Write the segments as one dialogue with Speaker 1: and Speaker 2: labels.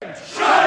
Speaker 1: Shut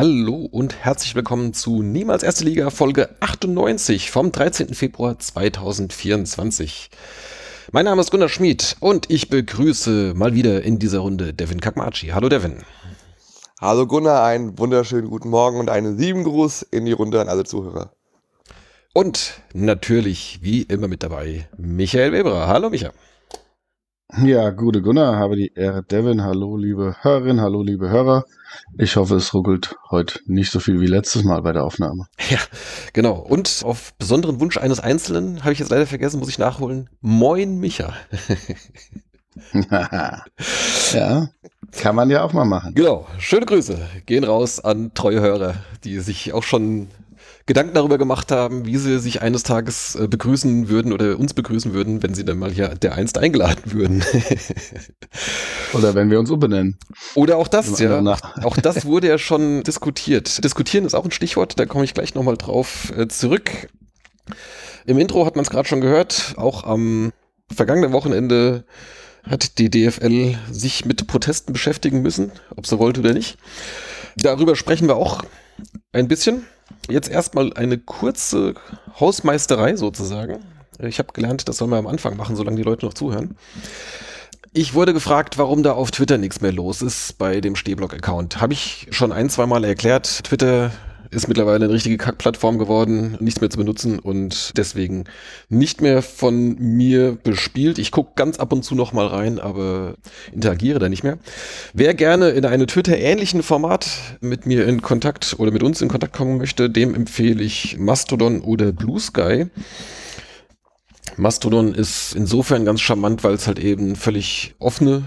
Speaker 1: Hallo und herzlich willkommen zu Niemals Erste Liga Folge 98 vom 13. Februar 2024. Mein Name ist Gunnar Schmid und ich begrüße mal wieder in dieser Runde Devin Kakmachi. Hallo Devin.
Speaker 2: Hallo Gunnar, einen wunderschönen guten Morgen und einen lieben Gruß in die Runde an alle Zuhörer.
Speaker 1: Und natürlich, wie immer mit dabei, Michael Weber. Hallo Michael.
Speaker 3: Ja, gute Gunnar, habe die Ehre. Devin, hallo liebe Hörerinnen, hallo liebe Hörer. Ich hoffe, es ruckelt heute nicht so viel wie letztes Mal bei der Aufnahme.
Speaker 1: Ja, genau. Und auf besonderen Wunsch eines Einzelnen, habe ich jetzt leider vergessen, muss ich nachholen. Moin Micha.
Speaker 3: ja, kann man ja auch mal machen.
Speaker 1: Genau. Schöne Grüße gehen raus an treue Hörer, die sich auch schon Gedanken darüber gemacht haben, wie sie sich eines Tages äh, begrüßen würden oder uns begrüßen würden, wenn sie dann mal hier der einst eingeladen würden.
Speaker 3: oder wenn wir uns umbenennen.
Speaker 1: Oder auch das, ja. Auch das wurde ja schon diskutiert. Diskutieren ist auch ein Stichwort, da komme ich gleich nochmal drauf äh, zurück. Im Intro hat man es gerade schon gehört, auch am vergangenen Wochenende hat die DFL sich mit Protesten beschäftigen müssen, ob sie wollte oder nicht. Darüber sprechen wir auch ein bisschen. Jetzt erstmal eine kurze Hausmeisterei sozusagen. Ich habe gelernt, das soll man am Anfang machen, solange die Leute noch zuhören. Ich wurde gefragt, warum da auf Twitter nichts mehr los ist bei dem Stehblock-Account. Habe ich schon ein, zwei Mal erklärt. Twitter ist mittlerweile eine richtige Kackplattform geworden, nichts mehr zu benutzen und deswegen nicht mehr von mir bespielt. Ich gucke ganz ab und zu noch mal rein, aber interagiere da nicht mehr. Wer gerne in einem Twitter-ähnlichen Format mit mir in Kontakt oder mit uns in Kontakt kommen möchte, dem empfehle ich Mastodon oder Blue Sky. Mastodon ist insofern ganz charmant, weil es halt eben völlig offene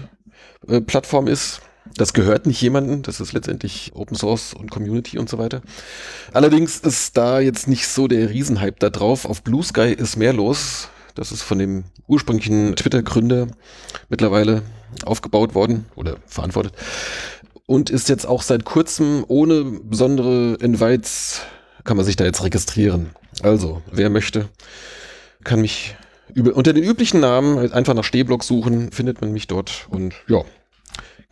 Speaker 1: äh, Plattform ist das gehört nicht jemandem, das ist letztendlich Open Source und Community und so weiter. Allerdings ist da jetzt nicht so der Riesenhype da drauf. Auf Blue Sky ist mehr los. Das ist von dem ursprünglichen Twitter-Gründer mittlerweile aufgebaut worden oder verantwortet. Und ist jetzt auch seit kurzem ohne besondere Invites, kann man sich da jetzt registrieren. Also, wer möchte, kann mich über, unter den üblichen Namen einfach nach Stehblock suchen, findet man mich dort und ja,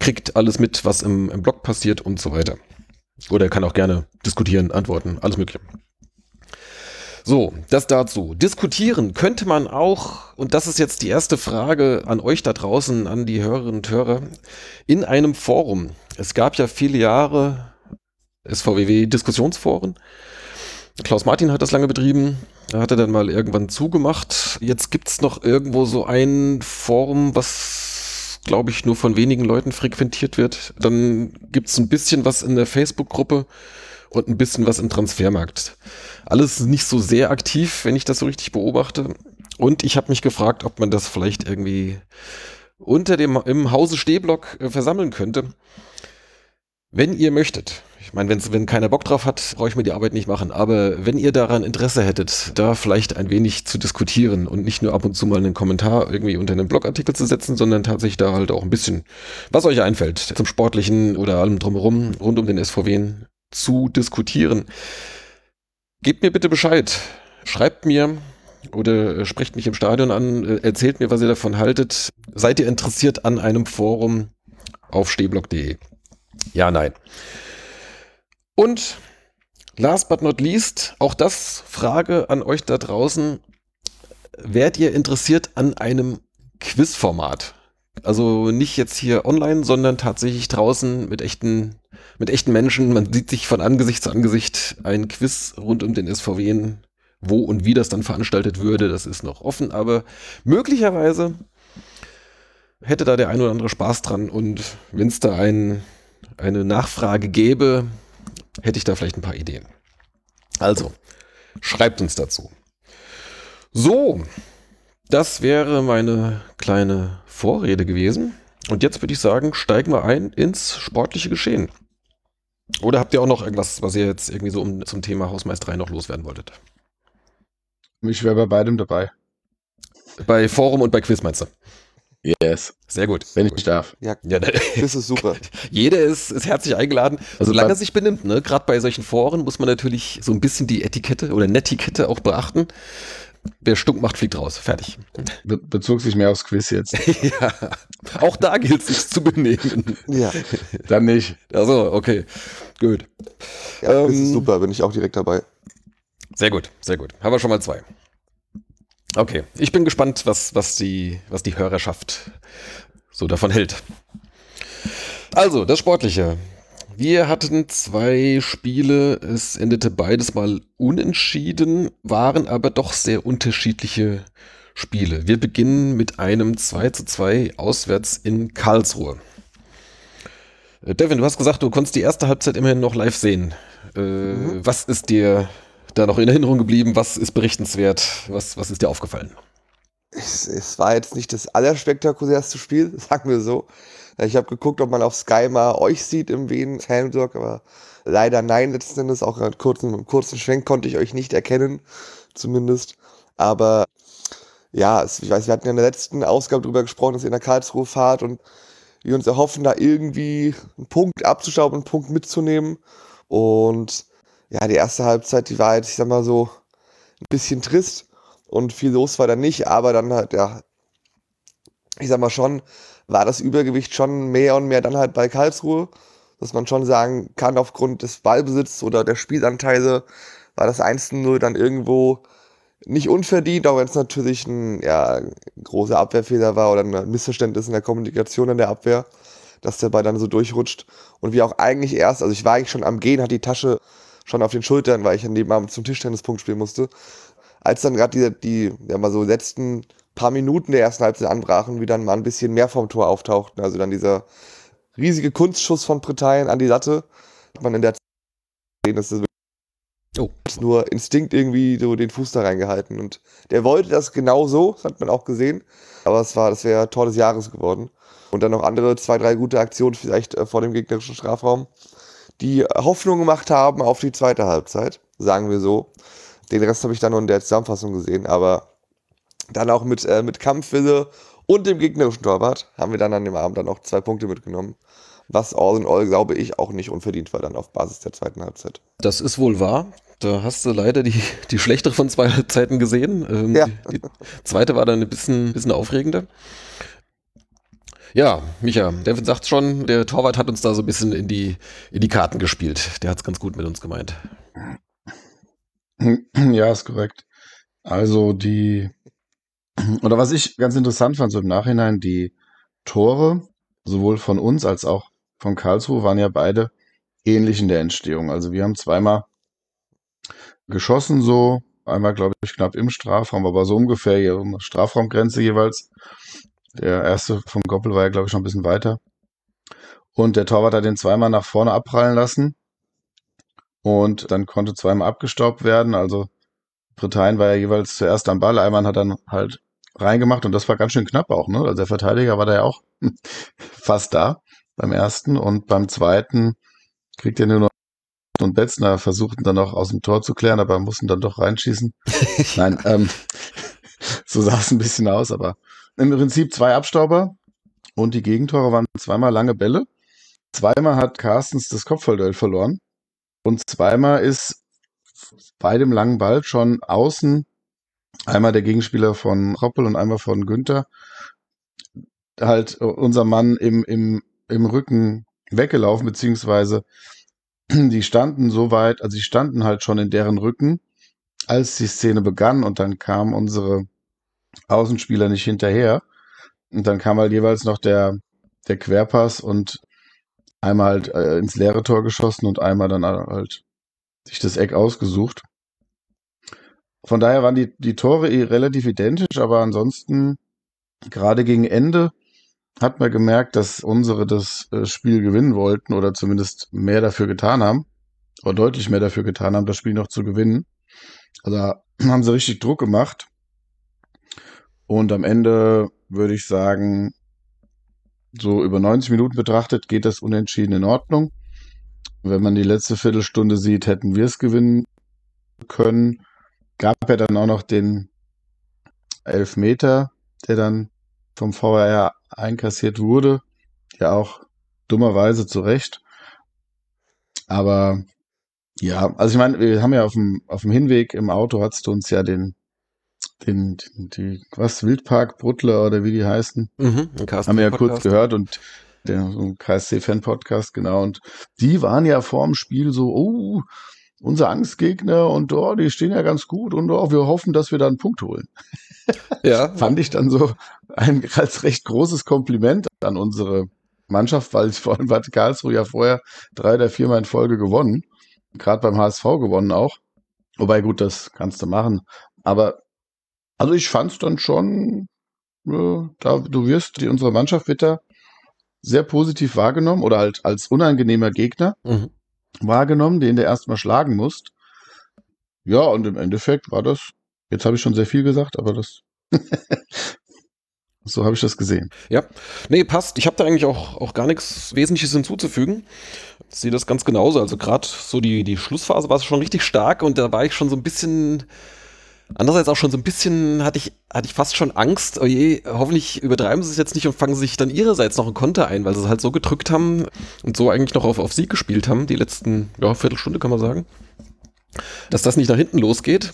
Speaker 1: kriegt alles mit, was im, im Blog passiert und so weiter. Oder er kann auch gerne diskutieren, antworten, alles Mögliche. So, das dazu. Diskutieren könnte man auch, und das ist jetzt die erste Frage an euch da draußen, an die Hörerinnen und Hörer, in einem Forum. Es gab ja viele Jahre SVWW-Diskussionsforen. Klaus Martin hat das lange betrieben. Er hatte dann mal irgendwann zugemacht. Jetzt gibt es noch irgendwo so ein Forum, was glaube ich, nur von wenigen Leuten frequentiert wird. Dann gibt es ein bisschen was in der Facebook-Gruppe und ein bisschen was im Transfermarkt. Alles nicht so sehr aktiv, wenn ich das so richtig beobachte. Und ich habe mich gefragt, ob man das vielleicht irgendwie unter dem im Hause Stehblock äh, versammeln könnte. Wenn ihr möchtet, ich meine, wenn keiner Bock drauf hat, brauche ich mir die Arbeit nicht machen. Aber wenn ihr daran Interesse hättet, da vielleicht ein wenig zu diskutieren und nicht nur ab und zu mal einen Kommentar irgendwie unter einen Blogartikel zu setzen, sondern tatsächlich da halt auch ein bisschen, was euch einfällt, zum Sportlichen oder allem drumherum rund um den SVW zu diskutieren, gebt mir bitte Bescheid. Schreibt mir oder sprecht mich im Stadion an, erzählt mir, was ihr davon haltet. Seid ihr interessiert an einem Forum auf stehblock.de? Ja, nein. Und last but not least, auch das Frage an euch da draußen. Wärt ihr interessiert an einem Quizformat? Also nicht jetzt hier online, sondern tatsächlich draußen mit echten, mit echten Menschen. Man sieht sich von Angesicht zu Angesicht ein Quiz rund um den SVW. Wo und wie das dann veranstaltet würde, das ist noch offen, aber möglicherweise hätte da der ein oder andere Spaß dran und wenn es da ein, eine Nachfrage gäbe, hätte ich da vielleicht ein paar Ideen. Also, schreibt uns dazu. So, das wäre meine kleine Vorrede gewesen. Und jetzt würde ich sagen, steigen wir ein ins sportliche Geschehen. Oder habt ihr auch noch irgendwas, was ihr jetzt irgendwie so um, zum Thema Hausmeisterei noch loswerden wolltet?
Speaker 3: Ich wäre bei beidem dabei.
Speaker 1: Bei Forum und bei Quiz meinst du?
Speaker 3: Yes.
Speaker 1: Sehr gut.
Speaker 3: Wenn ich darf.
Speaker 2: Ja,
Speaker 1: Ja, da-
Speaker 2: das ist super.
Speaker 1: jeder ist, ist herzlich eingeladen.
Speaker 3: Also
Speaker 1: solange
Speaker 3: bei-
Speaker 1: er sich benimmt, ne? Gerade bei solchen Foren muss man natürlich so ein bisschen die Etikette oder Netiquette auch beachten. Wer Stunk macht, fliegt raus. Fertig.
Speaker 3: Be bezog sich mehr aufs Quiz jetzt.
Speaker 1: ja. Auch da gilt es sich zu benehmen.
Speaker 2: Ja,
Speaker 3: Dann nicht.
Speaker 1: Also, okay. Gut.
Speaker 2: ja das
Speaker 1: Ähm,
Speaker 2: ist super, bin ich auch direkt dabei.
Speaker 1: Sehr gut, sehr gut. Haben wir schon mal zwei. Okay, ich bin gespannt, was, was, die, was die Hörerschaft so davon hält. Also, das Sportliche. Wir hatten zwei Spiele, es endete beides mal unentschieden, waren aber doch sehr unterschiedliche Spiele. Wir beginnen mit einem 2 zu 2 auswärts in Karlsruhe. Äh, Devin, du hast gesagt, du konntest die erste Halbzeit immerhin noch live sehen. Äh, Was ist dir da noch in Erinnerung geblieben? Was ist berichtenswert? Was, was ist dir aufgefallen?
Speaker 2: Es, es war jetzt nicht das allerspektakulärste Spiel, sagen wir so. Ich habe geguckt, ob man auf Sky mal euch sieht im Wien Helmsburg, aber leider nein, letzten Endes. Auch einen kurzen, einen kurzen Schwenk konnte ich euch nicht erkennen, zumindest. Aber ja, es, ich weiß, wir hatten ja in der letzten Ausgabe darüber gesprochen, dass ihr in der Karlsruhe fahrt und wir uns erhoffen, da irgendwie einen Punkt abzustauben, einen Punkt mitzunehmen. Und ja, die erste Halbzeit, die war jetzt, ich sag mal so, ein bisschen trist und viel los war da nicht, aber dann halt, ja, ich sag mal schon, war das Übergewicht schon mehr und mehr dann halt bei Karlsruhe, dass man schon sagen kann, aufgrund des Ballbesitzes oder der Spielanteile war das 1-0 dann irgendwo nicht unverdient, auch wenn es natürlich ein ja, großer Abwehrfehler war oder ein Missverständnis in der Kommunikation in der Abwehr, dass der Ball dann so durchrutscht. Und wir auch eigentlich erst, also ich war eigentlich schon am Gehen, hat die Tasche schon auf den Schultern, weil ich an dem Abend zum Tischtennispunkt spielen musste. Als dann gerade die, die ja mal so letzten paar Minuten der ersten Halbzeit anbrachen, wie dann mal ein bisschen mehr vom Tor auftauchten. Also dann dieser riesige Kunstschuss von Britannien an die Latte, hat man in der Zeit gesehen, dass das
Speaker 1: Oh.
Speaker 2: nur Instinkt irgendwie so den Fuß da reingehalten. Und der wollte das genau so, das hat man auch gesehen. Aber es war, das wäre Tor des Jahres geworden. Und dann noch andere zwei, drei gute Aktionen vielleicht äh, vor dem gegnerischen Strafraum, die Hoffnung gemacht haben auf die zweite Halbzeit, sagen wir so. Den Rest habe ich dann nur in der Zusammenfassung gesehen, aber dann auch mit, äh, mit Kampfwille und dem gegnerischen Torwart haben wir dann an dem Abend dann auch zwei Punkte mitgenommen. Was all in all, glaube ich, auch nicht unverdient war dann auf Basis der zweiten Halbzeit.
Speaker 1: Das ist wohl wahr. Da hast du leider die, die schlechtere von zwei Halbzeiten gesehen. Ähm,
Speaker 2: Ja.
Speaker 1: die, die zweite war dann ein bisschen, bisschen aufregender. Ja, Micha, Devin sagt schon, der Torwart hat uns da so ein bisschen in die, in die Karten gespielt. Der hat es ganz gut mit uns gemeint.
Speaker 3: Ja, ist korrekt. Also die, oder was ich ganz interessant fand, so im Nachhinein, die Tore, sowohl von uns als auch von Karlsruhe, waren ja beide ähnlich in der Entstehung. Also wir haben zweimal geschossen, so, einmal, glaube ich, knapp im Strafraum, aber so ungefähr hier um Strafraumgrenze jeweils. Der erste vom Goppel war ja, glaube ich, schon ein bisschen weiter. Und der Torwart hat den zweimal nach vorne abprallen lassen. Und dann konnte zweimal abgestaubt werden. Also Britannien war ja jeweils zuerst am Ball. Einmal hat dann halt reingemacht und das war ganz schön knapp auch, ne? Also der Verteidiger war da ja auch fast da beim ersten und beim zweiten kriegt er nur noch und Betzner versuchten dann auch aus dem Tor zu klären, aber mussten dann doch reinschießen. Nein, ähm, so sah es ein bisschen aus, aber im Prinzip zwei Abstauber und die Gegentore waren zweimal lange Bälle. Zweimal hat Carstens das Kopfballduell verloren und zweimal ist bei dem langen Ball schon außen einmal der Gegenspieler von Roppel und einmal von Günther halt unser Mann im, im, im Rücken weggelaufen, beziehungsweise die standen so weit, also die standen halt schon in deren Rücken, als die Szene begann und dann kam unsere Außenspieler nicht hinterher. Und dann kam halt jeweils noch der, der Querpass und einmal halt äh, ins leere Tor geschossen und einmal dann halt sich das Eck ausgesucht. Von daher waren die, die Tore eh relativ identisch, aber ansonsten gerade gegen Ende hat man gemerkt, dass unsere das äh, Spiel gewinnen wollten oder zumindest mehr dafür getan haben oder deutlich mehr dafür getan haben, das Spiel noch zu gewinnen. Also haben sie richtig Druck gemacht. Und am Ende würde ich sagen, so über 90 Minuten betrachtet, geht das unentschieden in Ordnung. Wenn man die letzte Viertelstunde sieht, hätten wir es gewinnen können. Gab ja dann auch noch den Elfmeter, der dann vom VRR einkassiert wurde. Ja, auch dummerweise zu Recht. Aber ja, also ich meine, wir haben ja auf dem, auf dem Hinweg im Auto hast du uns ja den, den, den die, was, Wildpark Bruttler oder wie die heißen,
Speaker 1: Mhm,
Speaker 3: haben wir ja kurz gehört und der so ein KSC-Fan-Podcast, genau. Und die waren ja vor dem Spiel so, oh, unser Angstgegner und oh, die stehen ja ganz gut und oh, wir hoffen, dass wir da einen Punkt holen.
Speaker 1: Ja,
Speaker 3: Fand ich dann so ein als recht großes Kompliment an unsere Mannschaft, weil vor allem hat Karlsruhe ja vorher drei oder viermal in Folge gewonnen. Gerade beim HSV gewonnen auch. Wobei, gut, das kannst du machen. Aber also ich fand es dann schon, äh, da du wirst, die, unsere Mannschaft wird da sehr positiv wahrgenommen oder halt als unangenehmer Gegner
Speaker 1: Mhm.
Speaker 3: wahrgenommen, den du erstmal schlagen musst. Ja, und im Endeffekt war das, jetzt habe ich schon sehr viel gesagt, aber das, so habe ich das gesehen.
Speaker 1: Ja, nee, passt. Ich habe da eigentlich auch, auch gar nichts Wesentliches hinzuzufügen. Ich sehe das ganz genauso. Also gerade so die, die Schlussphase war schon richtig stark und da war ich schon so ein bisschen, andererseits auch schon so ein bisschen, hatte ich, hatte ich fast schon Angst, oh je, hoffentlich übertreiben sie es jetzt nicht und fangen sich dann ihrerseits noch ein Konter ein, weil sie es halt so gedrückt haben und so eigentlich noch auf, auf Sieg gespielt haben, die letzten, ja, Viertelstunde kann man sagen. Dass das nicht nach hinten losgeht.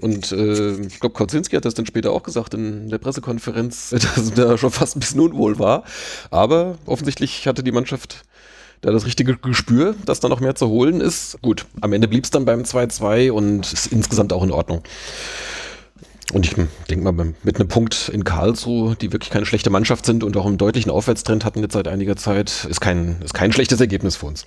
Speaker 1: Und äh, ich glaube, Kautzinski hat das dann später auch gesagt in der Pressekonferenz, dass er da schon fast ein bisschen unwohl war. Aber offensichtlich hatte die Mannschaft da das richtige Gespür, dass da noch mehr zu holen ist. Gut, am Ende blieb es dann beim 2-2 und ist insgesamt auch in Ordnung. Und ich denke mal, mit einem Punkt in Karlsruhe, die wirklich keine schlechte Mannschaft sind und auch einen deutlichen Aufwärtstrend hatten jetzt seit einiger Zeit, ist kein, ist kein schlechtes Ergebnis für uns.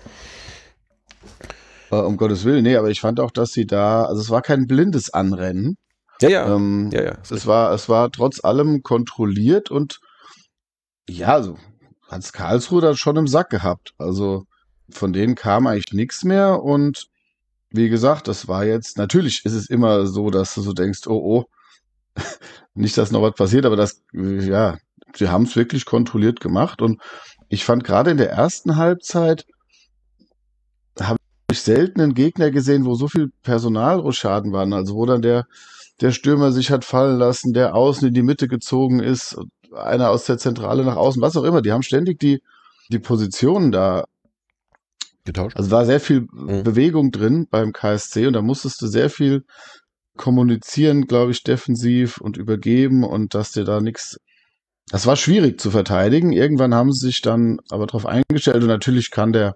Speaker 3: Äh, um Gottes Willen, nee, aber ich fand auch, dass sie da, also es war kein blindes Anrennen.
Speaker 1: Ja, ja.
Speaker 3: Ähm,
Speaker 1: ja, ja.
Speaker 3: es war, es war trotz allem kontrolliert und ja, so hat's Karlsruhe dann schon im Sack gehabt. Also von denen kam eigentlich nichts mehr und wie gesagt, das war jetzt, natürlich ist es immer so, dass du so denkst, oh, oh, nicht, dass noch was passiert, aber das, ja, sie haben es wirklich kontrolliert gemacht und ich fand gerade in der ersten Halbzeit habe ich selten einen Gegner gesehen, wo so viel Personalrochaden waren, also wo dann der, der Stürmer sich hat fallen lassen, der außen in die Mitte gezogen ist, einer aus der Zentrale nach außen, was auch immer. Die haben ständig die, die Positionen da.
Speaker 1: Getauscht.
Speaker 3: Also war sehr viel
Speaker 1: Mhm.
Speaker 3: Bewegung drin beim KSC und da musstest du sehr viel kommunizieren, glaube ich, defensiv und übergeben und dass dir da nichts. Das war schwierig zu verteidigen. Irgendwann haben sie sich dann aber darauf eingestellt und natürlich kann der,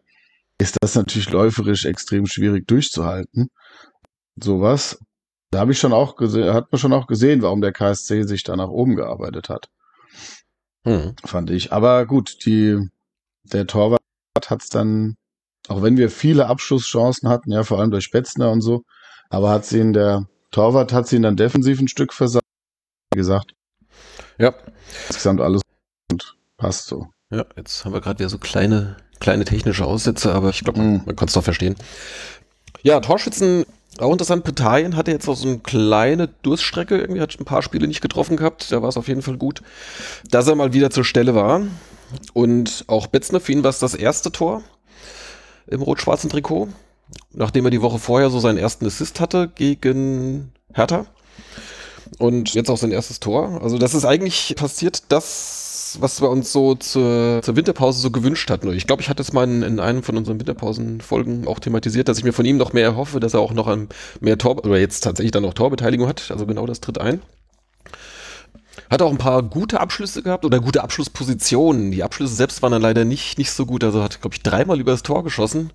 Speaker 3: ist das natürlich läuferisch extrem schwierig durchzuhalten. Sowas. Da habe ich schon auch gesehen, hat man schon auch gesehen, warum der KSC sich da nach oben gearbeitet hat,
Speaker 1: Hm.
Speaker 3: fand ich. Aber gut, die, der Torwart hat es dann, auch wenn wir viele Abschusschancen hatten, ja, vor allem durch Spetzner und so, aber hat sie in der, Torwart hat sie ihn dann defensiv ein Stück versagt. Wie gesagt,
Speaker 1: Ja.
Speaker 3: insgesamt alles und passt so.
Speaker 1: Ja, jetzt haben wir gerade wieder so kleine, kleine technische Aussätze, aber ich glaube, man,
Speaker 3: Mhm.
Speaker 1: man kann es doch verstehen. Ja, Torschützen, auch interessant, Petalien hatte jetzt auch so eine kleine Durststrecke, irgendwie hat ein paar Spiele nicht getroffen gehabt, da war es auf jeden Fall gut, dass er mal wieder zur Stelle war. Und auch Betzner, für ihn war es das erste Tor im rot-schwarzen Trikot, nachdem er die Woche vorher so seinen ersten Assist hatte gegen Hertha. Und jetzt auch sein erstes Tor. Also das ist eigentlich passiert das, was wir uns so zur, zur Winterpause so gewünscht hatten. Ich glaube, ich hatte es mal in, in einem von unseren Winterpausen-Folgen auch thematisiert, dass ich mir von ihm noch mehr erhoffe, dass er auch noch mehr Tor, oder jetzt tatsächlich dann noch Torbeteiligung hat. Also genau das tritt ein. Hat auch ein paar gute Abschlüsse gehabt oder gute Abschlusspositionen. Die Abschlüsse selbst waren dann leider nicht, nicht so gut. Also hat, glaube ich, dreimal über das Tor geschossen.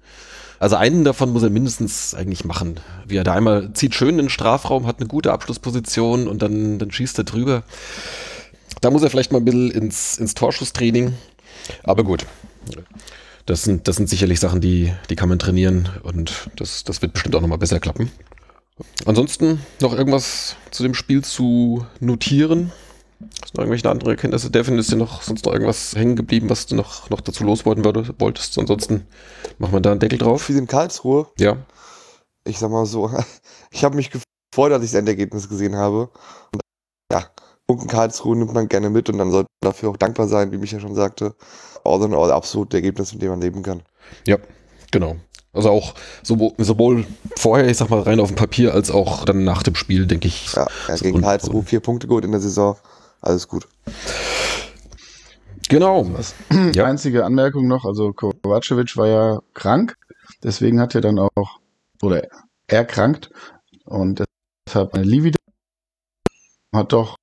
Speaker 1: Also einen davon muss er mindestens eigentlich machen. Wie er da einmal zieht schön in den Strafraum, hat eine gute Abschlussposition und dann, dann schießt er drüber. Da muss er vielleicht mal ein bisschen ins, ins Torschusstraining. Aber gut. Das sind, das sind sicherlich Sachen, die, die kann man trainieren und das, das wird bestimmt auch nochmal besser klappen. Ansonsten noch irgendwas zu dem Spiel zu notieren? Hast du noch irgendwelche andere Erkenntnisse? Devin, ist dir noch sonst noch irgendwas hängen geblieben, was du noch, noch dazu loswerden wolltest? Ansonsten machen wir da einen Deckel drauf.
Speaker 2: Spiel in Karlsruhe,
Speaker 1: Ja.
Speaker 2: ich sag mal so, ich habe mich gefreut, als ich das Endergebnis gesehen habe. Und ja, Punkten Karlsruhe nimmt man gerne mit und dann sollte man dafür auch dankbar sein, wie Micha schon sagte. All in all absolut Ergebnis, mit dem man leben kann.
Speaker 1: Ja, genau. Also auch sowohl vorher, ich sag mal, rein auf dem Papier, als auch dann nach dem Spiel, denke ich.
Speaker 2: Ja, ja gegen Karlsruhe vier Punkte geholt in der Saison. Alles gut.
Speaker 1: Genau.
Speaker 3: Die ja. einzige Anmerkung noch, also Kovacevic war ja krank, deswegen hat er dann auch, oder erkrankt und deshalb eine Livi hat doch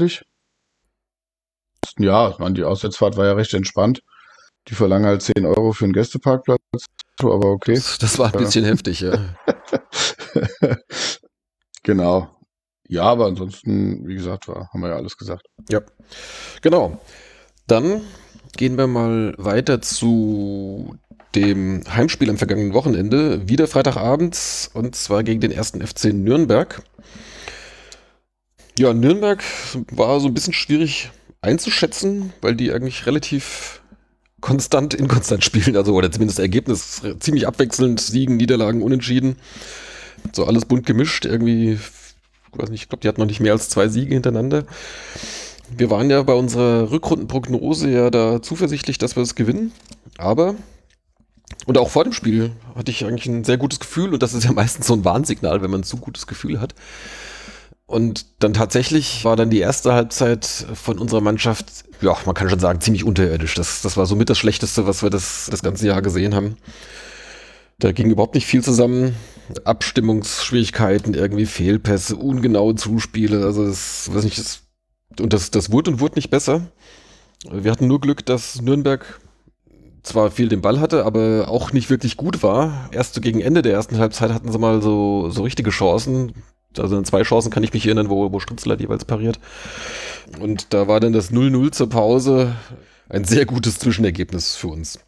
Speaker 3: ich. Ja, ich meine, die Auswärtsfahrt war ja recht entspannt. Die verlangen halt 10 Euro für einen Gästeparkplatz, aber okay.
Speaker 1: Das, das war ein bisschen heftig, ja.
Speaker 3: genau. Ja, aber ansonsten, wie gesagt, war, haben wir ja alles gesagt.
Speaker 1: Ja, genau. Dann gehen wir mal weiter zu dem Heimspiel am vergangenen Wochenende. Wieder Freitagabend und zwar gegen den ersten FC Nürnberg. Ja, Nürnberg war so ein bisschen schwierig einzuschätzen, weil die eigentlich relativ konstant, inkonstant spielen, also oder zumindest Ergebnis ziemlich abwechselnd, Siegen, Niederlagen, Unentschieden. So alles bunt gemischt, irgendwie ich weiß nicht, ich glaube, die hatten noch nicht mehr als zwei Siege hintereinander. Wir waren ja bei unserer Rückrundenprognose ja da zuversichtlich, dass wir es gewinnen. Aber, und auch vor dem Spiel hatte ich eigentlich ein sehr gutes Gefühl und das ist ja meistens so ein Warnsignal, wenn man ein zu gutes Gefühl hat. Und dann tatsächlich war dann die erste Halbzeit von unserer Mannschaft, ja, man kann schon sagen, ziemlich unterirdisch. Das, das war somit das Schlechteste, was wir das, das ganze Jahr gesehen haben. Da ging überhaupt nicht viel zusammen. Abstimmungsschwierigkeiten, irgendwie Fehlpässe, ungenaue Zuspiele. Also das, weiß nicht, das, und das, das wurde und wurde nicht besser. Wir hatten nur Glück, dass Nürnberg zwar viel den Ball hatte, aber auch nicht wirklich gut war. Erst so gegen Ende der ersten Halbzeit hatten sie mal so, so richtige Chancen. Also in zwei Chancen kann ich mich erinnern, wo, wo Stritzler jeweils pariert. Und da war dann das 0-0 zur Pause ein sehr gutes Zwischenergebnis für uns.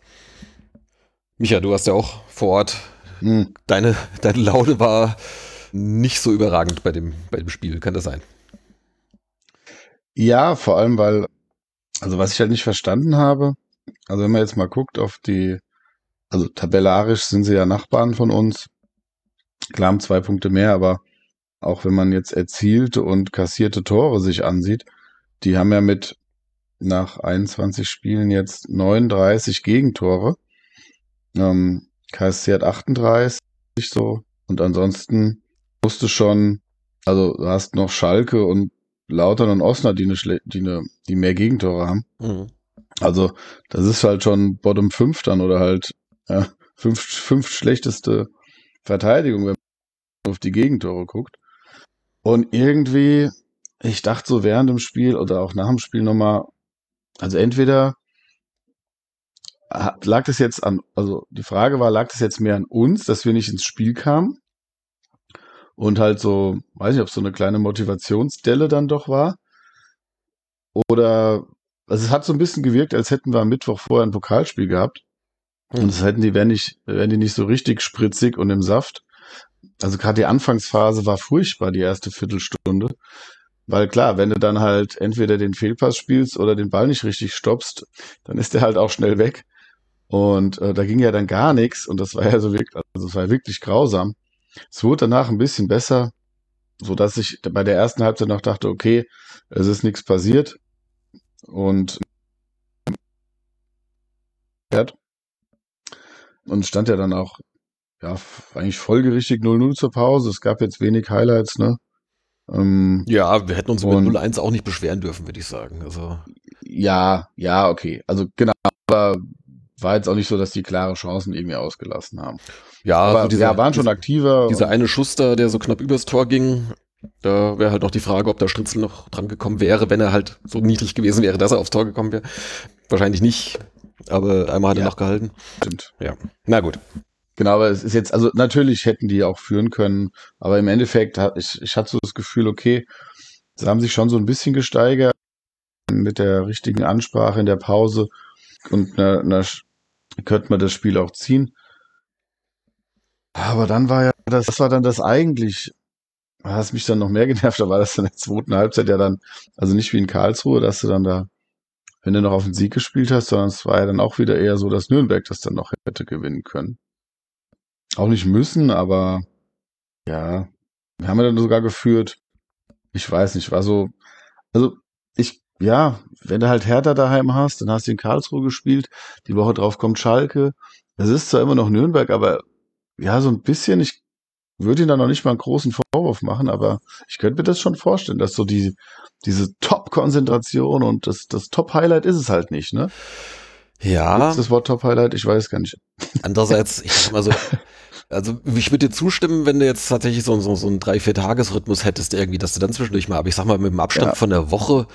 Speaker 1: Micha, du warst ja auch vor Ort. Hm. Deine, deine Laune war nicht so überragend bei dem, bei dem Spiel, kann das sein?
Speaker 3: Ja, vor allem, weil, also was ich halt nicht verstanden habe, also wenn man jetzt mal guckt auf die, also tabellarisch sind sie ja Nachbarn von uns. Klar haben zwei Punkte mehr, aber auch wenn man jetzt erzielte und kassierte Tore sich ansieht, die haben ja mit nach 21 Spielen jetzt 39 Gegentore. Ähm, KSC hat 38 so. Und ansonsten musst du schon, also du hast noch Schalke und Lautern und Osnabrück, die, eine, die, eine, die mehr Gegentore haben. Mhm. Also das ist halt schon Bottom 5 dann oder halt ja, fünf, fünf schlechteste Verteidigung, wenn man auf die Gegentore guckt. Und irgendwie, ich dachte so während dem Spiel oder auch nach dem Spiel nochmal, also entweder lag das jetzt an, also die Frage war, lag das jetzt mehr an uns, dass wir nicht ins Spiel kamen? Und halt so, weiß nicht, ob so eine kleine Motivationsdelle dann doch war. Oder, also es hat so ein bisschen gewirkt, als hätten wir am Mittwoch vorher ein Pokalspiel gehabt. Und es hätten die, wären nicht, wären die nicht so richtig spritzig und im Saft. Also gerade die Anfangsphase war furchtbar, die erste Viertelstunde. Weil klar, wenn du dann halt entweder den Fehlpass spielst oder den Ball nicht richtig stoppst, dann ist der halt auch schnell weg. Und äh, da ging ja dann gar nichts und das war ja so wirklich, also es war wirklich grausam. Es wurde danach ein bisschen besser, so dass ich bei der ersten Halbzeit noch dachte, okay, es ist nichts passiert und und stand ja dann auch ja eigentlich folgerichtig 0-0 zur Pause. Es gab jetzt wenig Highlights, ne?
Speaker 1: Ähm, ja, wir hätten uns mit 0-1 auch nicht beschweren dürfen, würde ich sagen. Also
Speaker 3: ja, ja, okay. Also genau, aber war jetzt auch nicht so, dass die klare Chancen irgendwie ausgelassen haben.
Speaker 1: Ja, aber
Speaker 3: also dieser, ja, waren schon aktiver.
Speaker 1: Dieser eine Schuster, der so knapp übers Tor ging, da wäre halt noch die Frage, ob der Stritzel noch dran gekommen wäre, wenn er halt so niedrig gewesen wäre, dass er aufs Tor gekommen wäre. Wahrscheinlich nicht, aber einmal hat ja, er noch gehalten.
Speaker 3: Stimmt.
Speaker 1: Ja, na gut.
Speaker 3: Genau, aber es ist jetzt, also natürlich hätten die auch führen können, aber im Endeffekt, hat, ich, ich hatte so das Gefühl, okay, sie haben sich schon so ein bisschen gesteigert mit der richtigen Ansprache in der Pause und einer, einer könnte man das Spiel auch ziehen. Aber dann war ja das, das war dann das eigentlich, was mich dann noch mehr genervt, da war das in der zweiten Halbzeit ja dann, also nicht wie in Karlsruhe, dass du dann da, wenn du noch auf den Sieg gespielt hast, sondern es war ja dann auch wieder eher so, dass Nürnberg das dann noch hätte gewinnen können. Auch nicht müssen, aber ja, wir haben ja dann sogar geführt. ich weiß nicht, war so, also ich, ja, wenn du halt Hertha daheim hast, dann hast du in Karlsruhe gespielt, die Woche drauf kommt Schalke. Es ist zwar immer noch Nürnberg, aber ja, so ein bisschen, ich würde ihn da noch nicht mal einen großen Vorwurf machen, aber ich könnte mir das schon vorstellen, dass so die, diese Top-Konzentration und das, das Top-Highlight ist es halt nicht, ne?
Speaker 1: Ja.
Speaker 3: Gibt's das Wort Top-Highlight? Ich weiß gar nicht.
Speaker 1: Andererseits, ich sag mal so, also ich würde dir zustimmen, wenn du jetzt tatsächlich so, so, so einen drei, vier Tagesrhythmus hättest irgendwie, dass du dann zwischendurch mal, aber ich sag mal, mit dem Abstand
Speaker 3: Ja.
Speaker 1: von der Woche,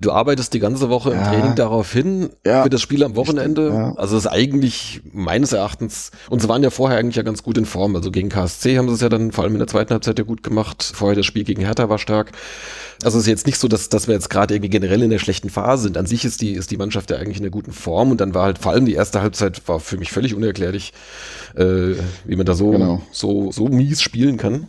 Speaker 1: du arbeitest die ganze Woche im
Speaker 3: Ja.
Speaker 1: Training darauf hin,
Speaker 3: Ja.
Speaker 1: für das Spiel am Wochenende.
Speaker 3: Ja.
Speaker 1: Also ist eigentlich meines Erachtens, und sie waren ja vorher eigentlich ja ganz gut in Form. Also gegen KSC haben sie es ja dann vor allem in der zweiten Halbzeit ja gut gemacht. Vorher das Spiel gegen Hertha war stark. Also es ist jetzt nicht so, dass, dass wir jetzt gerade irgendwie generell in der schlechten Phase sind. An sich ist die, ist die Mannschaft ja eigentlich in einer guten Form und dann war halt vor allem die erste Halbzeit war für mich völlig unerklärlich, äh, wie man da so,
Speaker 3: Genau.
Speaker 1: so, so mies spielen kann.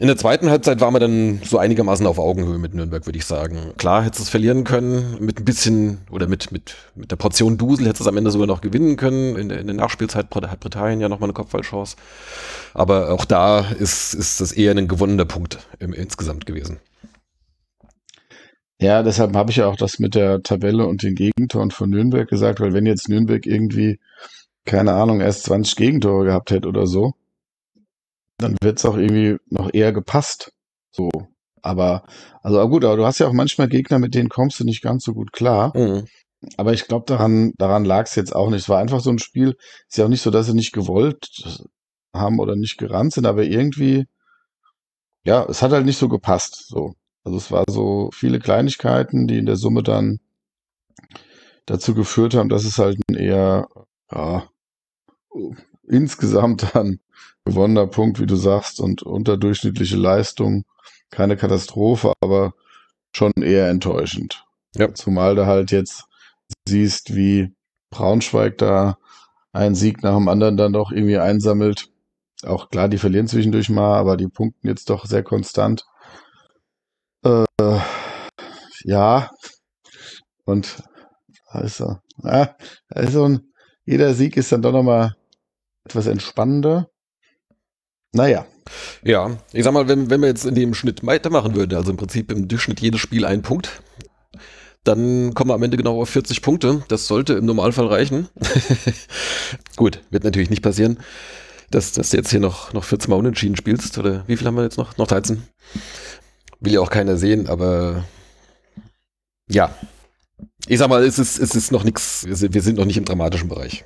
Speaker 1: In der zweiten Halbzeit waren wir dann so einigermaßen auf Augenhöhe mit Nürnberg, würde ich sagen. Klar hättest du es verlieren können, mit ein bisschen oder mit, mit, mit der Portion Dusel hättest du es am Ende sogar noch gewinnen können. In der, in der Nachspielzeit hat Britannien ja nochmal eine Kopfballchance. Aber auch da ist, ist das eher ein gewonnener Punkt im, insgesamt gewesen.
Speaker 3: Ja, deshalb habe ich ja auch das mit der Tabelle und den Gegentoren von Nürnberg gesagt, weil wenn jetzt Nürnberg irgendwie, keine Ahnung, erst 20 Gegentore gehabt hätte oder so, dann wird's auch irgendwie noch eher gepasst. So. Aber, also aber gut, aber du hast ja auch manchmal Gegner, mit denen kommst du nicht ganz so gut klar.
Speaker 1: Mhm.
Speaker 3: Aber ich glaube, daran, daran lag es jetzt auch nicht. Es war einfach so ein Spiel. Ist ja auch nicht so, dass sie nicht gewollt haben oder nicht gerannt sind, aber irgendwie, ja, es hat halt nicht so gepasst. So. Also es war so viele Kleinigkeiten, die in der Summe dann dazu geführt haben, dass es halt ein eher, ja, insgesamt dann gewonnener Punkt, wie du sagst, und unterdurchschnittliche Leistung. Keine Katastrophe, aber schon eher enttäuschend.
Speaker 1: Ja.
Speaker 3: Zumal du halt jetzt siehst, wie Braunschweig da einen Sieg nach dem anderen dann doch irgendwie einsammelt. Auch klar, die verlieren zwischendurch mal, aber die punkten jetzt doch sehr konstant. Äh, ja. Und da ist er. Ja, da ist so ein, jeder Sieg ist dann doch nochmal etwas entspannender. Naja,
Speaker 1: Ja, ich sag mal, wenn, wenn wir jetzt in dem Schnitt weitermachen würden, also im Prinzip im Durchschnitt jedes Spiel ein Punkt, dann kommen wir am Ende genau auf 40 Punkte. Das sollte im Normalfall reichen. Gut, wird natürlich nicht passieren, dass, dass du jetzt hier noch, noch 14 Mal unentschieden spielst. Oder wie viel haben wir jetzt noch? Noch 13? Will ja auch keiner sehen, aber ja. Ich sag mal, es ist, es ist noch nichts, wir sind, wir sind noch nicht im dramatischen Bereich.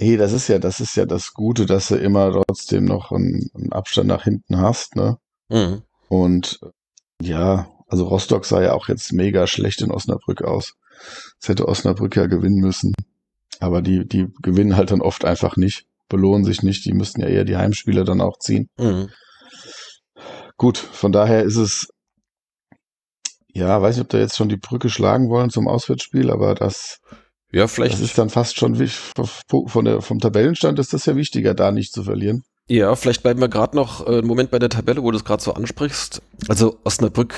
Speaker 3: Nee, das ist ja, das ist ja das Gute, dass du immer trotzdem noch einen, einen Abstand nach hinten hast, ne?
Speaker 1: Mhm.
Speaker 3: Und ja, also Rostock sah ja auch jetzt mega schlecht in Osnabrück aus. Es hätte Osnabrück ja gewinnen müssen. Aber die, die gewinnen halt dann oft einfach nicht, belohnen sich nicht. Die müssten ja eher die Heimspieler dann auch ziehen.
Speaker 1: Mhm.
Speaker 3: Gut, von daher ist es, ja, weiß nicht, ob da jetzt schon die Brücke schlagen wollen zum Auswärtsspiel, aber das,
Speaker 1: Ja, vielleicht.
Speaker 3: das ist dann fast schon von der, vom Tabellenstand ist das ja wichtiger, da nicht zu verlieren.
Speaker 1: Ja, vielleicht bleiben wir gerade noch äh, einen Moment bei der Tabelle, wo du es gerade so ansprichst. Also Osnabrück,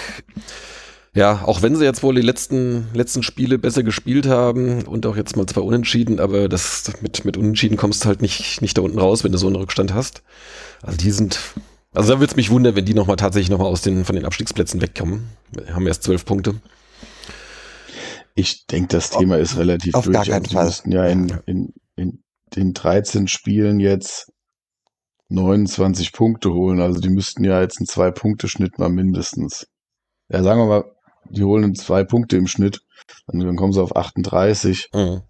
Speaker 1: ja, auch wenn sie jetzt wohl die letzten, letzten Spiele besser gespielt haben und auch jetzt mal zwei Unentschieden, aber das mit, mit Unentschieden kommst du halt nicht, nicht da unten raus, wenn du so einen Rückstand hast. Also die sind, also da würde es mich wundern, wenn die nochmal tatsächlich nochmal aus den, von den Abstiegsplätzen wegkommen. Wir haben erst zwölf Punkte.
Speaker 3: Ich denke, das Thema ist relativ
Speaker 2: auf
Speaker 3: durch.
Speaker 2: gar keinen
Speaker 3: Also die
Speaker 2: Fall.
Speaker 3: müssten ja in, in, in den 13 Spielen jetzt 29 Punkte holen. Also die müssten ja jetzt einen Zwei-Punkte-Schnitt mal mindestens. Ja, sagen wir mal, die holen zwei Punkte im Schnitt. Dann, dann kommen sie auf 38.
Speaker 1: Mhm.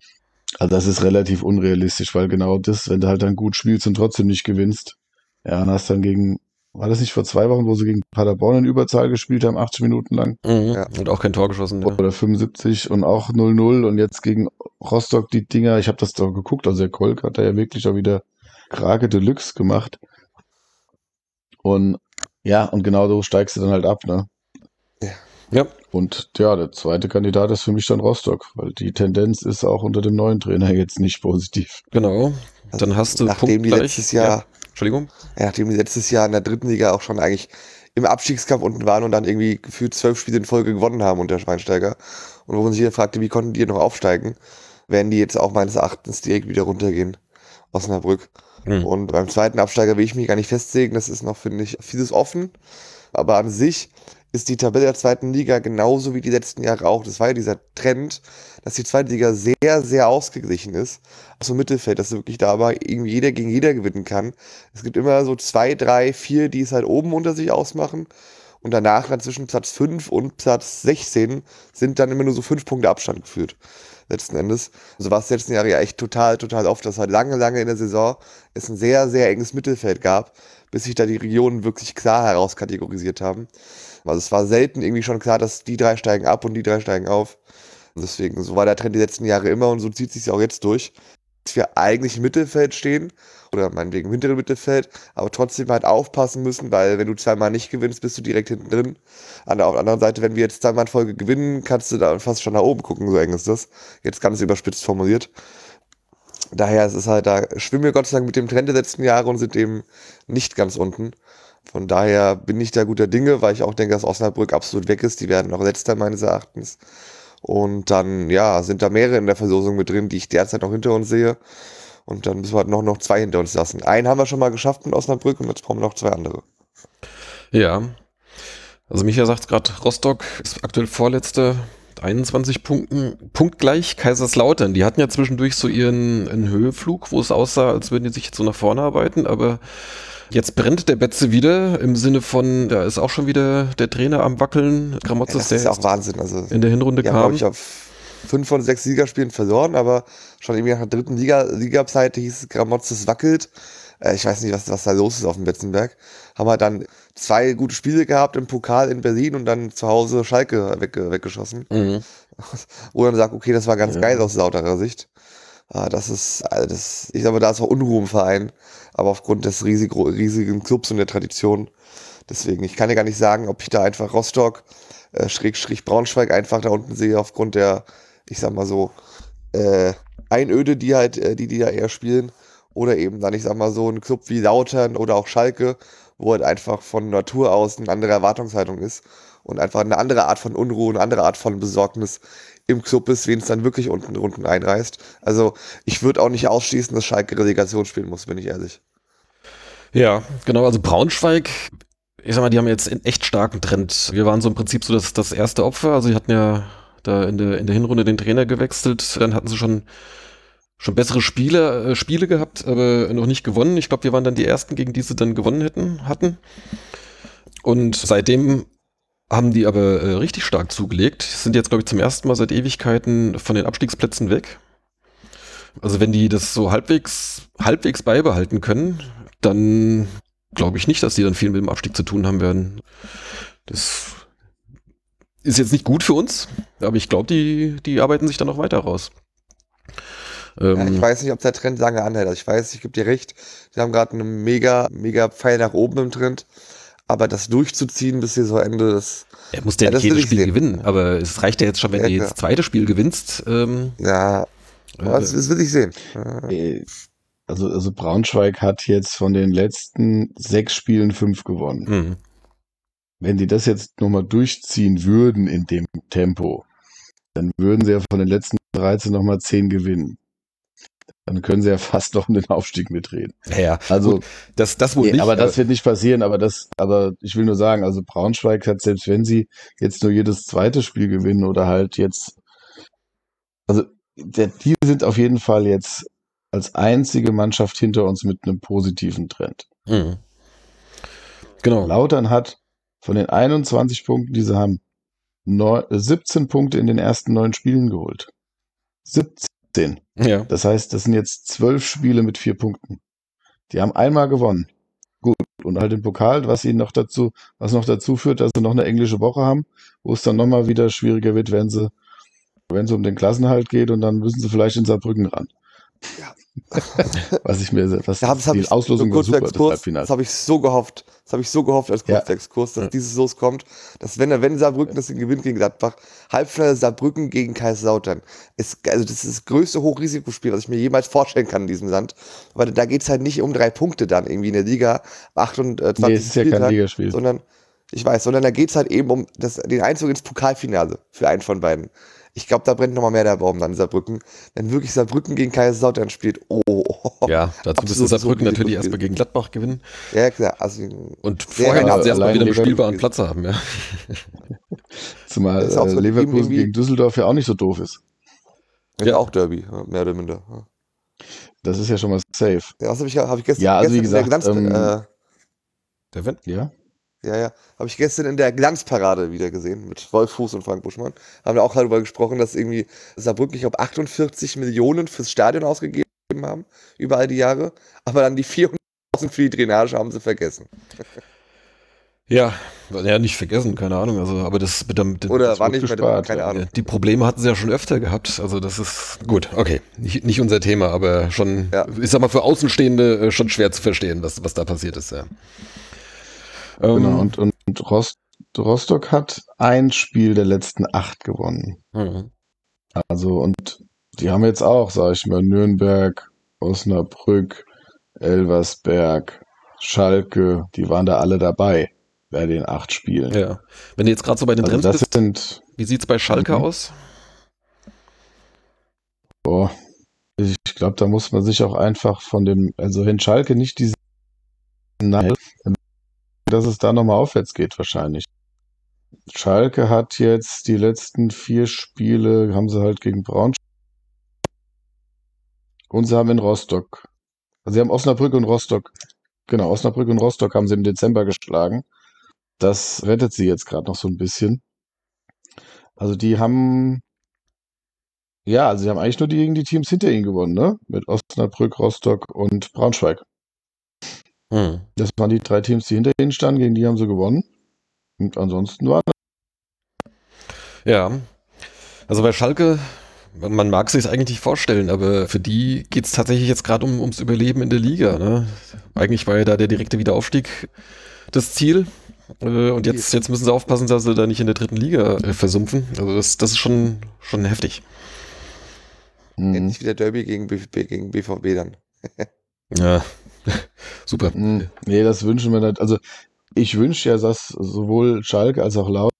Speaker 3: Also das ist relativ unrealistisch, weil genau das, wenn du halt dann gut spielst und trotzdem nicht gewinnst, ja, dann hast du dann gegen, war das nicht vor zwei Wochen, wo sie gegen Paderborn in Überzahl gespielt haben, 80 Minuten lang?
Speaker 1: Mhm.
Speaker 2: Ja.
Speaker 1: Und auch kein Tor geschossen. Ja.
Speaker 3: oder 75 und auch 0-0 und jetzt gegen Rostock die Dinger, ich habe das doch geguckt, also der Kolk hat da ja wirklich auch wieder Krake Deluxe gemacht. Und ja, und genau so steigst du dann halt ab, ne?
Speaker 1: Ja.
Speaker 3: Und ja, der zweite Kandidat ist für mich dann Rostock, weil die Tendenz ist auch unter dem neuen Trainer jetzt nicht positiv.
Speaker 1: Genau. Dann hast du
Speaker 2: Nachdem die
Speaker 1: punktgleich-
Speaker 2: letztes Jahr,
Speaker 1: Ja. Entschuldigung.
Speaker 2: ja, nachdem die letztes Jahr in der dritten Liga auch schon eigentlich im Abstiegskampf unten waren und dann irgendwie gefühlt zwölf Spiele in Folge gewonnen haben unter Schweinsteiger. Und wo man sich hier fragte, wie konnten die noch aufsteigen, werden die jetzt auch meines Erachtens direkt wieder runtergehen. Osnabrück. Mhm. Und beim zweiten Absteiger will ich mich gar nicht festlegen. Das ist noch, finde ich, vieles offen. Aber an sich ist die Tabelle der zweiten Liga genauso wie die letzten Jahre auch. Das war ja dieser Trend, dass die zweite Liga sehr, sehr ausgeglichen ist. Also Mittelfeld, dass wirklich da aber irgendwie jeder gegen jeder gewinnen kann. Es gibt immer so zwei, drei, vier, die es halt oben unter sich ausmachen. Und danach dann zwischen Platz 5 und Platz 16 sind dann immer nur so fünf Punkte Abstand geführt. Letzten Endes. Also war es letzten Jahre ja echt total, total oft, dass halt lange, lange in der Saison es ein sehr, sehr enges Mittelfeld gab, bis sich da die Regionen wirklich klar herauskategorisiert haben. Also es war selten irgendwie schon klar, dass die drei steigen ab und die drei steigen auf. Und deswegen, so war der Trend die letzten Jahre immer und so zieht sich auch jetzt durch. Dass wir eigentlich im Mittelfeld stehen oder meinetwegen im hinteren Mittelfeld, aber trotzdem halt aufpassen müssen, weil wenn du zweimal nicht gewinnst, bist du direkt hinten drin. An der, auf der anderen Seite, wenn wir jetzt zweimal in Folge gewinnen, kannst du da fast schon nach oben gucken, so eng ist das. Jetzt ganz überspitzt formuliert. Daher ist es halt, da schwimmen wir Gott sei Dank mit dem Trend der letzten Jahre und sind eben nicht ganz unten. Von daher bin ich da guter Dinge, weil ich auch denke, dass Osnabrück absolut weg ist. Die werden noch letzter meines Erachtens. Und dann, ja, sind da mehrere in der Verlosung mit drin, die ich derzeit noch hinter uns sehe. Und dann müssen wir halt noch, noch zwei hinter uns lassen. Einen haben wir schon mal geschafft mit Osnabrück und jetzt brauchen wir noch zwei andere.
Speaker 1: Ja. Also Micha sagt gerade, Rostock ist aktuell vorletzte 21 Punkten, punktgleich Kaiserslautern. Die hatten ja zwischendurch so ihren Höheflug, wo es aussah, als würden die sich jetzt so nach vorne arbeiten, aber Jetzt brennt der Betze wieder im Sinne von, da ist auch schon wieder der Trainer am Wackeln.
Speaker 2: Gramotzes, ja, das ist auch Wahnsinn. Also,
Speaker 1: in der Hinrunde kam.
Speaker 2: Ich auf fünf von sechs Ligaspielen verloren, aber schon irgendwie nach der dritten Liga, Liga-Seite hieß es, Gramotzes wackelt. Äh, ich weiß nicht, was, was da los ist auf dem Betzenberg. Haben wir dann zwei gute Spiele gehabt im Pokal in Berlin und dann zu Hause Schalke weg, weggeschossen. Mhm. Wo dann sagt, okay, das war ganz ja. geil aus lauterer Sicht. Ah, das ist, also das, ich sage mal, da ist auch Unruhe im Verein, aber aufgrund des riesig, riesigen Clubs und der Tradition. Deswegen, ich kann ja gar nicht sagen, ob ich da einfach Rostock, äh, Schrägstrich Braunschweig einfach da unten sehe, aufgrund der, ich sag mal so, äh, Einöde, die halt, äh, die, die da eher spielen. Oder eben dann, ich sag mal so, ein Club wie Lautern oder auch Schalke, wo halt einfach von Natur aus eine andere Erwartungshaltung ist und einfach eine andere Art von Unruhe, eine andere Art von Besorgnis im Club ist, wen es dann wirklich unten, unten einreißt. Also ich würde auch nicht ausschließen, dass Schalke Relegation spielen muss, bin ich ehrlich.
Speaker 1: Ja, genau. Also Braunschweig, ich sag mal, die haben jetzt einen echt starken Trend. Wir waren so im Prinzip so das, das erste Opfer. Also sie hatten ja da in der, in der Hinrunde den Trainer gewechselt. Dann hatten sie schon, schon bessere Spiele, äh, Spiele gehabt, aber noch nicht gewonnen. Ich glaube, wir waren dann die ersten, gegen die sie dann gewonnen hätten, hatten. Und seitdem haben die aber äh, richtig stark zugelegt. Sind jetzt, glaube ich, zum ersten Mal seit Ewigkeiten von den Abstiegsplätzen weg. Also wenn die das so halbwegs, halbwegs beibehalten können, dann glaube ich nicht, dass die dann viel mit dem Abstieg zu tun haben werden. Das ist jetzt nicht gut für uns, aber ich glaube, die, die arbeiten sich dann noch weiter raus.
Speaker 2: Ähm, ja, ich weiß nicht, ob der Trend lange anhält. Also ich weiß, ich gebe dir recht, die haben gerade einen mega, mega Pfeil nach oben im Trend. Aber das durchzuziehen bis Saisonende, das.
Speaker 1: Er muss ja, ja nicht jedes Spiel sehen. gewinnen, aber es reicht ja jetzt schon, wenn ja, du das zweite Spiel gewinnst.
Speaker 2: Ähm, ja, das, das will ich sehen.
Speaker 3: Äh, also, also Braunschweig hat jetzt von den letzten sechs Spielen fünf gewonnen. Mhm. Wenn die das jetzt nochmal durchziehen würden in dem Tempo, dann würden sie ja von den letzten 13 nochmal zehn gewinnen dann können sie ja fast noch um den Aufstieg mitreden.
Speaker 1: Ja, also Gut, das, das wohl
Speaker 3: nee, nicht. Aber das wird nicht passieren. Aber das, aber ich will nur sagen, also Braunschweig hat selbst wenn sie jetzt nur jedes zweite Spiel gewinnen oder halt jetzt, also der, die sind auf jeden Fall jetzt als einzige Mannschaft hinter uns mit einem positiven Trend. Mhm. Genau. Lautern hat von den 21 Punkten, die sie haben, 17 Punkte in den ersten neun Spielen geholt. 17. 17. Ja. Das heißt, das sind jetzt zwölf Spiele mit vier Punkten. Die haben einmal gewonnen. Gut. Und halt den Pokal, was ihnen noch dazu, was noch dazu führt, dass sie noch eine englische Woche haben, wo es dann nochmal wieder schwieriger wird, wenn sie, wenn es um den Klassenhalt geht und dann müssen sie vielleicht in Saarbrücken ran. Ja. was ich mir, was
Speaker 2: ja, das die Auslosung so war super, Exkurs, das, das habe ich so gehofft. Das habe ich so gehofft als Kurzexkurs, ja. dass dieses Los kommt, dass wenn wenn Saarbrücken das gewinnt gegen Gladbach, Halbfinale Saarbrücken gegen Kaiserslautern, ist, also das ist das größte Hochrisikospiel, was ich mir jemals vorstellen kann in diesem Land. Weil da geht es halt nicht um drei Punkte dann irgendwie in der Liga, 28 nee, ist ja kein Ligaspiel. sondern ich weiß, sondern da geht es halt eben um das, den Einzug ins Pokalfinale für einen von beiden. Ich glaube, da brennt nochmal mehr der Baum dann, Saarbrücken. Wenn wirklich Saarbrücken gegen Kaiserslautern spielt, oh.
Speaker 1: Ja, dazu müssen
Speaker 2: Absolut
Speaker 1: Saarbrücken
Speaker 2: so
Speaker 1: natürlich erstmal gegen Gladbach gewinnen.
Speaker 2: Ja, klar. Also,
Speaker 1: Und vorher müssen sie erstmal wieder einen spielbaren. Platz haben, ja.
Speaker 3: Zumal
Speaker 2: auch so
Speaker 3: äh, Leverkusen gegen Düsseldorf ja auch nicht so doof ist.
Speaker 2: ist
Speaker 1: Ja.
Speaker 2: auch Derby, mehr oder minder. Ja.
Speaker 3: Das ist ja schon mal safe.
Speaker 2: Ja, was habe ich, hab ich gestern,
Speaker 3: Ja, also wie
Speaker 2: gestern
Speaker 3: gesagt,
Speaker 2: der Glanz,
Speaker 3: ähm,
Speaker 2: äh,
Speaker 1: Der Wen
Speaker 3: Ja.
Speaker 2: Ja, ja. Habe ich gestern in der Glanzparade wieder gesehen mit Wolf Fuß und Frank Buschmann. Haben wir auch darüber gesprochen, dass irgendwie Saarbrücken, ich glaube, 48 Millionen fürs Stadion ausgegeben haben, über all die Jahre. Aber dann die 400.000 für die Drainage haben sie vergessen.
Speaker 1: Ja, ja, nicht vergessen, keine Ahnung. Also, aber das mit dem,
Speaker 2: Oder
Speaker 3: das
Speaker 2: war nicht
Speaker 3: gespart,
Speaker 2: keine. Ahnung.
Speaker 1: die Probleme hatten sie ja schon öfter gehabt. Also das ist gut, okay. Nicht, nicht unser Thema, aber schon,
Speaker 2: Ja.
Speaker 1: ich sag mal, für Außenstehende äh, schon schwer zu verstehen, was, was da passiert ist, ja. Ähm,
Speaker 3: Genau. Und, und, und Rost, Rostock hat ein Spiel der letzten acht gewonnen.
Speaker 1: mhm.
Speaker 3: Also, und die haben jetzt auch, sag ich mal, Nürnberg, Osnabrück, Elversberg, Schalke, die waren da alle dabei bei den acht Spielen.
Speaker 1: Ja. Wenn du jetzt gerade so bei den
Speaker 3: Also
Speaker 1: Trends bist,
Speaker 3: sind,
Speaker 1: wie sieht's bei Schalke
Speaker 3: Mhm.
Speaker 1: aus?
Speaker 3: boah, ich glaube, da muss man sich auch einfach von dem, also wenn Schalke nicht diese Nein, dann dass es da nochmal aufwärts geht wahrscheinlich. Schalke hat jetzt die letzten vier Spiele, haben sie halt gegen Braunschweig und sie haben in Rostock, also sie haben Osnabrück und Rostock, genau, Osnabrück und Rostock haben sie im Dezember geschlagen. Das rettet sie jetzt gerade noch so ein bisschen. Also die haben, ja, also sie haben eigentlich nur die gegen die Teams hinter ihnen gewonnen, ne? Mit Osnabrück, Rostock und Braunschweig.
Speaker 1: Hm.
Speaker 3: Das waren die drei Teams, die hinter ihnen standen, gegen die haben sie gewonnen. Und ansonsten waren
Speaker 1: Ja. Also bei Schalke, man mag sich eigentlich nicht vorstellen, aber für die geht's tatsächlich jetzt gerade um, ums Überleben in der Liga. Ne? Eigentlich war ja da der direkte Wiederaufstieg das Ziel. Äh, Und jetzt, jetzt müssen sie aufpassen, dass sie da nicht in der dritten Liga äh, versumpfen. Also das, das ist schon, schon heftig.
Speaker 3: Mhm.
Speaker 2: Endlich wieder Derby gegen, BVB, gegen BVB dann.
Speaker 1: Ja, super.
Speaker 3: Mhm. Nee, das wünschen wir nicht. Also ich wünsche ja, dass sowohl Schalke als auch Laut,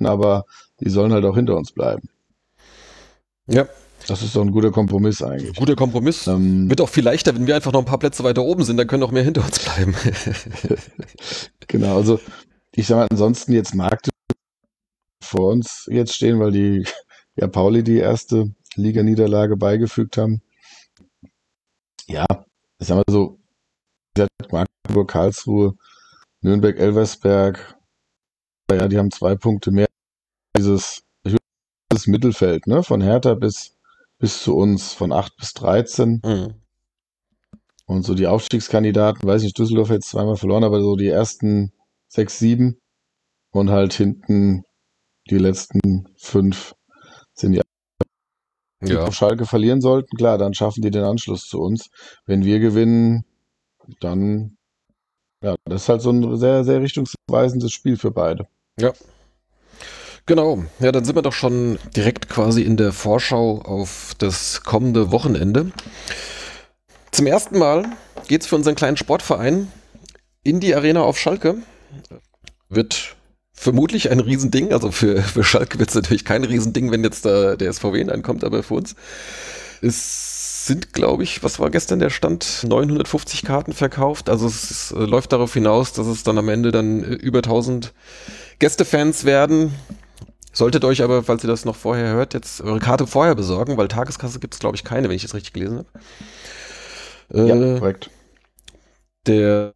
Speaker 3: aber die sollen halt auch hinter uns bleiben.
Speaker 1: Ja,
Speaker 3: Das ist doch ein guter Kompromiss eigentlich.
Speaker 1: guter Kompromiss.
Speaker 3: Ähm,
Speaker 1: Wird auch viel leichter, wenn wir einfach noch ein paar Plätze weiter oben sind, dann können auch mehr hinter uns bleiben.
Speaker 3: genau, also ich sag mal, ansonsten jetzt Magdeburg vor uns jetzt stehen, weil die ja Pauli die erste Liganiederlage beigefügt haben. Ja, ich sag mal so, Magdeburg, Karlsruhe, Nürnberg, Elversberg, ja, die haben zwei Punkte mehr. Dieses, das Mittelfeld, ne, von Hertha bis, bis zu uns, von 8 bis 13.
Speaker 1: Hm.
Speaker 3: Und so die Aufstiegskandidaten, weiß nicht, Düsseldorf hat jetzt zweimal verloren, aber so die ersten sechs, sieben und halt hinten die letzten fünf sind die, die
Speaker 1: Ja.
Speaker 3: auf Schalke verlieren sollten. Klar, dann schaffen die den Anschluss zu uns. Wenn wir gewinnen, dann, ja, das ist halt so ein sehr, sehr richtungsweisendes Spiel für beide.
Speaker 1: Genau, ja, dann sind wir doch schon direkt quasi in der Vorschau auf das kommende Wochenende. Zum ersten Mal geht es für unseren kleinen Sportverein in die Arena auf Schalke. Wird vermutlich ein Riesending, also für, für Schalke wird es natürlich kein Riesending, wenn jetzt da der SVW hineinkommt, aber für uns. Es sind, glaube ich, was war gestern der Stand? 950 Karten verkauft. Also es, ist, äh, läuft darauf hinaus, dass es dann am Ende dann äh, über 1000 Gästefans werden. Solltet euch aber, falls ihr das noch vorher hört, jetzt eure Karte vorher besorgen, weil Tageskasse gibt es, glaube ich, keine, wenn ich das richtig gelesen habe. Äh,
Speaker 3: korrekt.
Speaker 1: der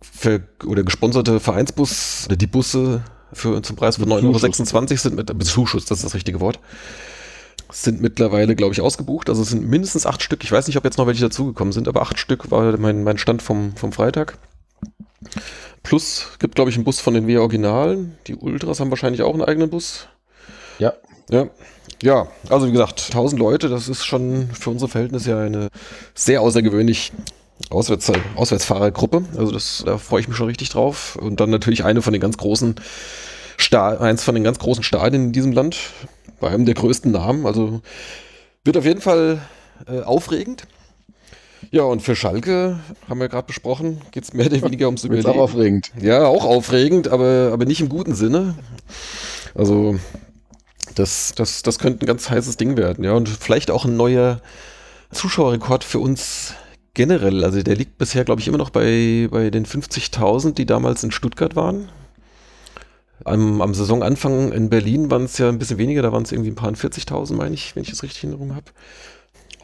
Speaker 1: oder gesponserte Vereinsbus, oder die Busse für, zum Preis von
Speaker 3: Mit
Speaker 1: 9,26 Euro sind mit Bezuschuss, das ist das richtige Wort. Sind mittlerweile, glaube ich, ausgebucht. Also es sind mindestens acht Stück. Ich weiß nicht, ob jetzt noch welche dazugekommen sind, aber acht Stück war mein, mein Stand vom, vom Freitag. Plus gibt, glaube ich, einen Bus von den W Originalen. Die Ultras haben wahrscheinlich auch einen eigenen Bus.
Speaker 3: Ja.
Speaker 1: Ja. Ja, also wie gesagt, 1000 Leute, das ist schon für unsere Verhältnisse ja eine sehr außergewöhnlich Auswärts, Auswärtsfahrergruppe. Also das, da freue ich mich schon richtig drauf. Und dann natürlich eine von den ganz großen Sta eins von den ganz großen Stadien in diesem Land, bei einem der größten Namen. Also wird auf jeden Fall äh, aufregend. Ja, und für Schalke, haben wir gerade besprochen, geht es mehr oder weniger ums Überleben.
Speaker 3: auch aufregend.
Speaker 1: Ja, auch aufregend, aber, aber nicht im guten Sinne. Also, Das, das, das könnte ein ganz heißes Ding werden, ja. Und vielleicht auch ein neuer Zuschauerrekord für uns generell. Also der liegt bisher, glaube ich, immer noch bei, bei den 50.000, die damals in Stuttgart waren. Am, am Saisonanfang in Berlin waren es ja ein bisschen weniger, da waren es irgendwie ein paar 40.000, meine ich, wenn ich das richtig in Erinnerung habe.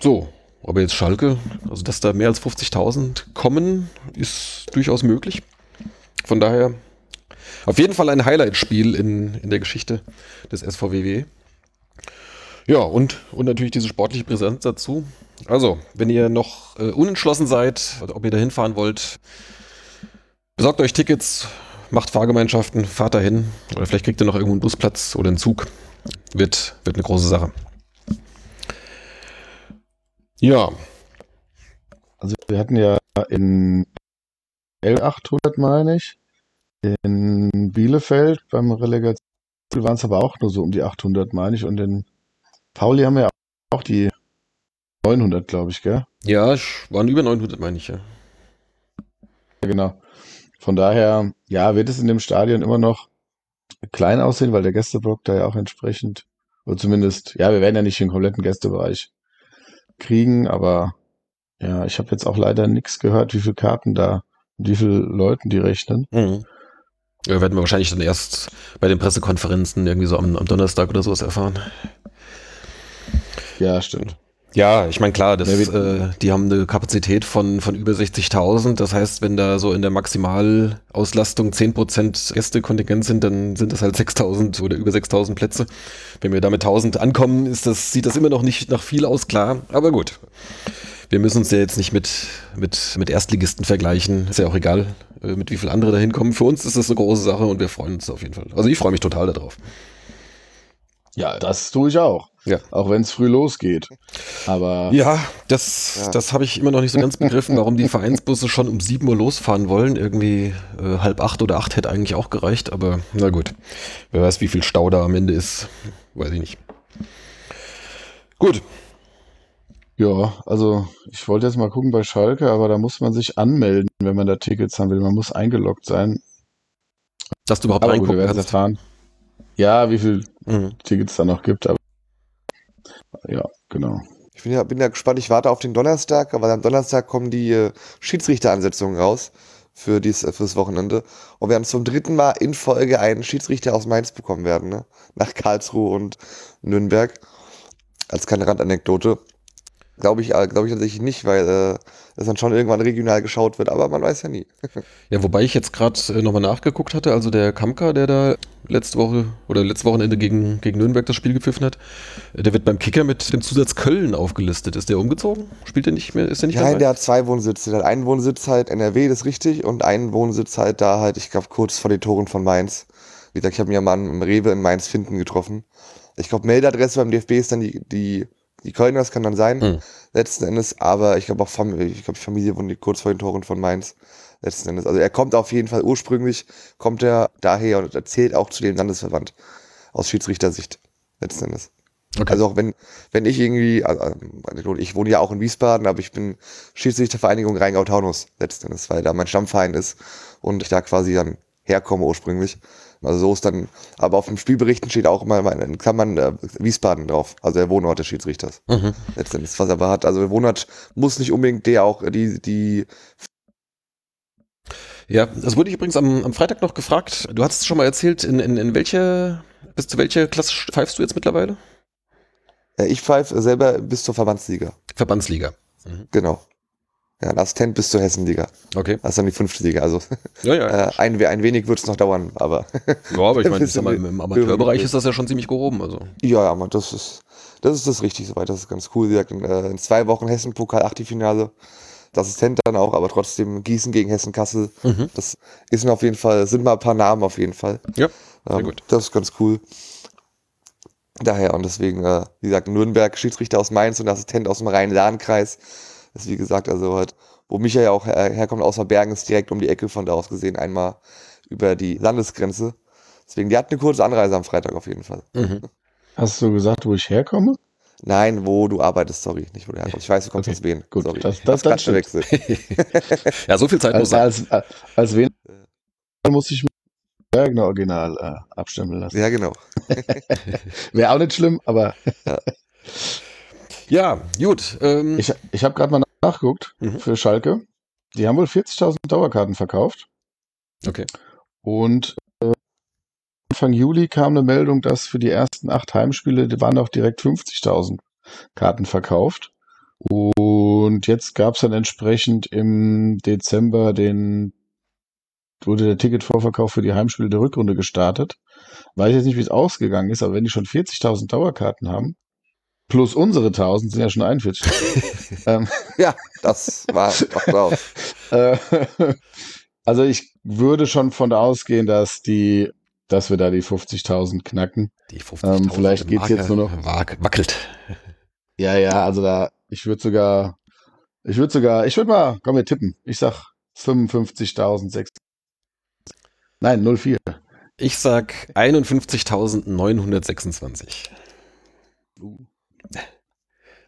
Speaker 1: So, aber jetzt Schalke, also dass da mehr als 50.000 kommen, ist durchaus möglich. Von daher auf jeden Fall ein Highlight-Spiel in, in der Geschichte des SVWW. Ja, und, und natürlich diese sportliche Präsenz dazu. Also, wenn ihr noch äh, unentschlossen seid, ob ihr da hinfahren wollt, besorgt euch Tickets, macht Fahrgemeinschaften, fahrt dahin. Oder vielleicht kriegt ihr noch irgendwo einen Busplatz oder einen Zug. Wird, wird eine große Sache. Ja.
Speaker 3: Also wir hatten ja in L800, meine ich, in Bielefeld beim Relegation waren es aber auch nur so um die 800, meine ich. Und in Pauli haben ja auch die 900, glaube ich, gell?
Speaker 1: Ja, waren über 900, meine ich, ja.
Speaker 3: Ja, genau. Von daher, ja, wird es in dem Stadion immer noch klein aussehen, weil der Gästeblock da ja auch entsprechend, oder zumindest, ja, wir werden ja nicht den kompletten Gästebereich kriegen, aber ja, ich habe jetzt auch leider nichts gehört, wie viele Karten da, wie viele Leuten die rechnen.
Speaker 1: Mhm. Ja, werden wir wahrscheinlich dann erst bei den Pressekonferenzen irgendwie so am, am Donnerstag oder sowas erfahren.
Speaker 3: Ja, stimmt.
Speaker 1: Ja, ich meine, klar, das, äh, die haben eine Kapazität von, von über 60.000. Das heißt, wenn da so in der Maximalauslastung 10% Gästekontingent sind, dann sind das halt 6.000 oder über 6.000 Plätze. Wenn wir da mit 1.000 ankommen, ist das, sieht das immer noch nicht nach viel aus, klar. Aber gut. Wir müssen uns ja jetzt nicht mit, mit, mit Erstligisten vergleichen. Ist ja auch egal, äh, mit wie viel andere da hinkommen. Für uns ist das eine große Sache und wir freuen uns auf jeden Fall. Also ich freue mich total darauf.
Speaker 3: Ja, das tue ich auch.
Speaker 1: Ja.
Speaker 3: Auch wenn es früh losgeht. Aber.
Speaker 1: Ja, das, ja. das habe ich immer noch nicht so ganz begriffen, warum die Vereinsbusse schon um 7 Uhr losfahren wollen. Irgendwie äh, halb acht oder acht hätte eigentlich auch gereicht, aber na gut. Wer weiß, wie viel Stau da am Ende ist. Weiß ich nicht. Gut.
Speaker 3: Ja, also ich wollte jetzt mal gucken bei Schalke, aber da muss man sich anmelden, wenn man da Tickets haben will. Man muss eingeloggt sein.
Speaker 1: Dass du überhaupt aber reingucken
Speaker 3: gut, kannst. Erfahren. Ja, wie viel mhm. Tickets da noch gibt, aber ja, genau.
Speaker 2: Ich bin ja, bin ja gespannt, ich warte auf den Donnerstag, aber am Donnerstag kommen die äh, Schiedsrichteransetzungen raus für dies, äh, fürs Wochenende. Und wir werden zum dritten Mal in Folge einen Schiedsrichter aus Mainz bekommen werden, ne? Nach Karlsruhe und Nürnberg. Als kleine Randanekdote. Glaube ich, äh, glaube ich tatsächlich nicht, weil äh, das dann schon irgendwann regional geschaut wird, aber man weiß ja nie.
Speaker 1: ja, wobei ich jetzt gerade äh, nochmal nachgeguckt hatte, also der Kamka, der da letzte Woche oder letztes Wochenende gegen, gegen Nürnberg das Spiel gepfiffen hat, äh, der wird beim Kicker mit dem Zusatz Köln aufgelistet. Ist der umgezogen? Spielt der nicht mehr? Ist der nicht
Speaker 2: Nein, dabei? der hat zwei Wohnsitze. Der hat einen Wohnsitz halt NRW, das ist richtig, und einen Wohnsitz halt da halt, ich glaube, kurz vor den Toren von Mainz. Wie gesagt, ich habe mir mal im Rewe in Mainz finden getroffen. Ich glaube, Meldadresse beim DFB ist dann die, die die Kölner, das kann dann sein, mhm. letzten Endes, aber ich glaube auch Familie, ich glaube, Familie wohnt kurz vor den Toren von Mainz, letzten Endes. Also er kommt auf jeden Fall ursprünglich, kommt er daher und erzählt auch zu dem Landesverband aus Schiedsrichtersicht, letzten Endes. Okay. Also auch wenn, wenn ich irgendwie, also ich wohne ja auch in Wiesbaden, aber ich bin Schiedsrichtervereinigung Rheingau-Taunus letzten Endes, weil da mein Stammverein ist und ich da quasi dann herkomme ursprünglich. Also so ist dann, aber auf dem Spielberichten steht auch immer in Klammern äh, Wiesbaden drauf, also der Wohnort des Schiedsrichters. Mhm. Letztendlich, was er aber hat. Also der Wohnort muss nicht unbedingt der auch die, die
Speaker 1: ja, das wurde ich übrigens am, am Freitag noch gefragt. Du hast es schon mal erzählt, in, in, in welche, bis zu welcher Klasse pfeifst du jetzt mittlerweile?
Speaker 2: Ich pfeife selber bis zur Verbandsliga.
Speaker 1: Verbandsliga.
Speaker 2: Mhm. Genau. Ja, ein Assistent bis zur Hessenliga.
Speaker 1: Okay.
Speaker 2: Das ist dann die fünfte Liga. Also
Speaker 1: ja, ja,
Speaker 2: äh, ein, ein wenig wird es noch dauern, aber.
Speaker 1: ja, aber ich meine, im, im Amateurbereich ist das ja schon ziemlich gehoben. Also.
Speaker 2: Ja, ja, aber das ist, das ist das richtig soweit. Das ist ganz cool. Wie gesagt, in, äh, in zwei Wochen Hessen-Pokal, Achtelfinale. Das Assistent dann auch, aber trotzdem Gießen gegen Hessen-Kassel. Mhm. Das ist mir auf jeden Fall, sind mal ein paar Namen auf jeden Fall.
Speaker 1: Ja, sehr ähm, gut.
Speaker 2: Das ist ganz cool. Daher und deswegen, äh, wie gesagt, Nürnberg, Schiedsrichter aus Mainz und Assistent aus dem Rhein-Lahn-Kreis ist wie gesagt, also halt, wo Micha ja auch her herkommt, außer Bergen, ist direkt um die Ecke von da aus gesehen, einmal über die Landesgrenze. Deswegen, die hat eine kurze Anreise am Freitag auf jeden Fall.
Speaker 3: Mhm. Hast du gesagt, wo ich herkomme?
Speaker 2: Nein, wo du arbeitest, sorry, nicht wo du herkommst. Ich weiß, du kommst okay. aus Wien.
Speaker 3: Gut,
Speaker 2: sorry.
Speaker 3: das, das, das
Speaker 1: ja, so viel Zeit
Speaker 3: als,
Speaker 1: muss sein.
Speaker 3: Als, als, als Wien muss ich Bergner Original äh, abstimmen lassen.
Speaker 2: Ja, genau.
Speaker 3: Wäre auch nicht schlimm, aber
Speaker 1: Ja, gut. Ähm,
Speaker 3: ich, ich habe gerade mal nachgeguckt
Speaker 1: Mhm.
Speaker 3: für Schalke. Die haben wohl 40.000 Dauerkarten verkauft.
Speaker 1: okay.
Speaker 3: Und äh, Anfang Juli kam eine Meldung, dass für die ersten acht Heimspiele die waren auch direkt 50.000 Karten verkauft. Und jetzt gab es dann entsprechend im Dezember den wurde der Ticketvorverkauf für die Heimspiele der Rückrunde gestartet. Weiß jetzt nicht, wie es ausgegangen ist, aber wenn die schon 40.000 Dauerkarten haben, plus unsere 1000 sind ja schon 41. ähm,
Speaker 2: Ja, das war macht aus.
Speaker 3: äh, also ich würde schon von ausgehen, dass die, dass wir da die 50.000 knacken.
Speaker 1: Die 50.000
Speaker 3: Ähm, vielleicht geht's jetzt nur noch-
Speaker 1: Wac- Wackelt.
Speaker 3: Ja, ja, also da, ich würde sogar, ich würde sogar, ich würde mal, komm, wir tippen. Ich sag 55.006. Nein, 04.
Speaker 1: Ich sag 51.926.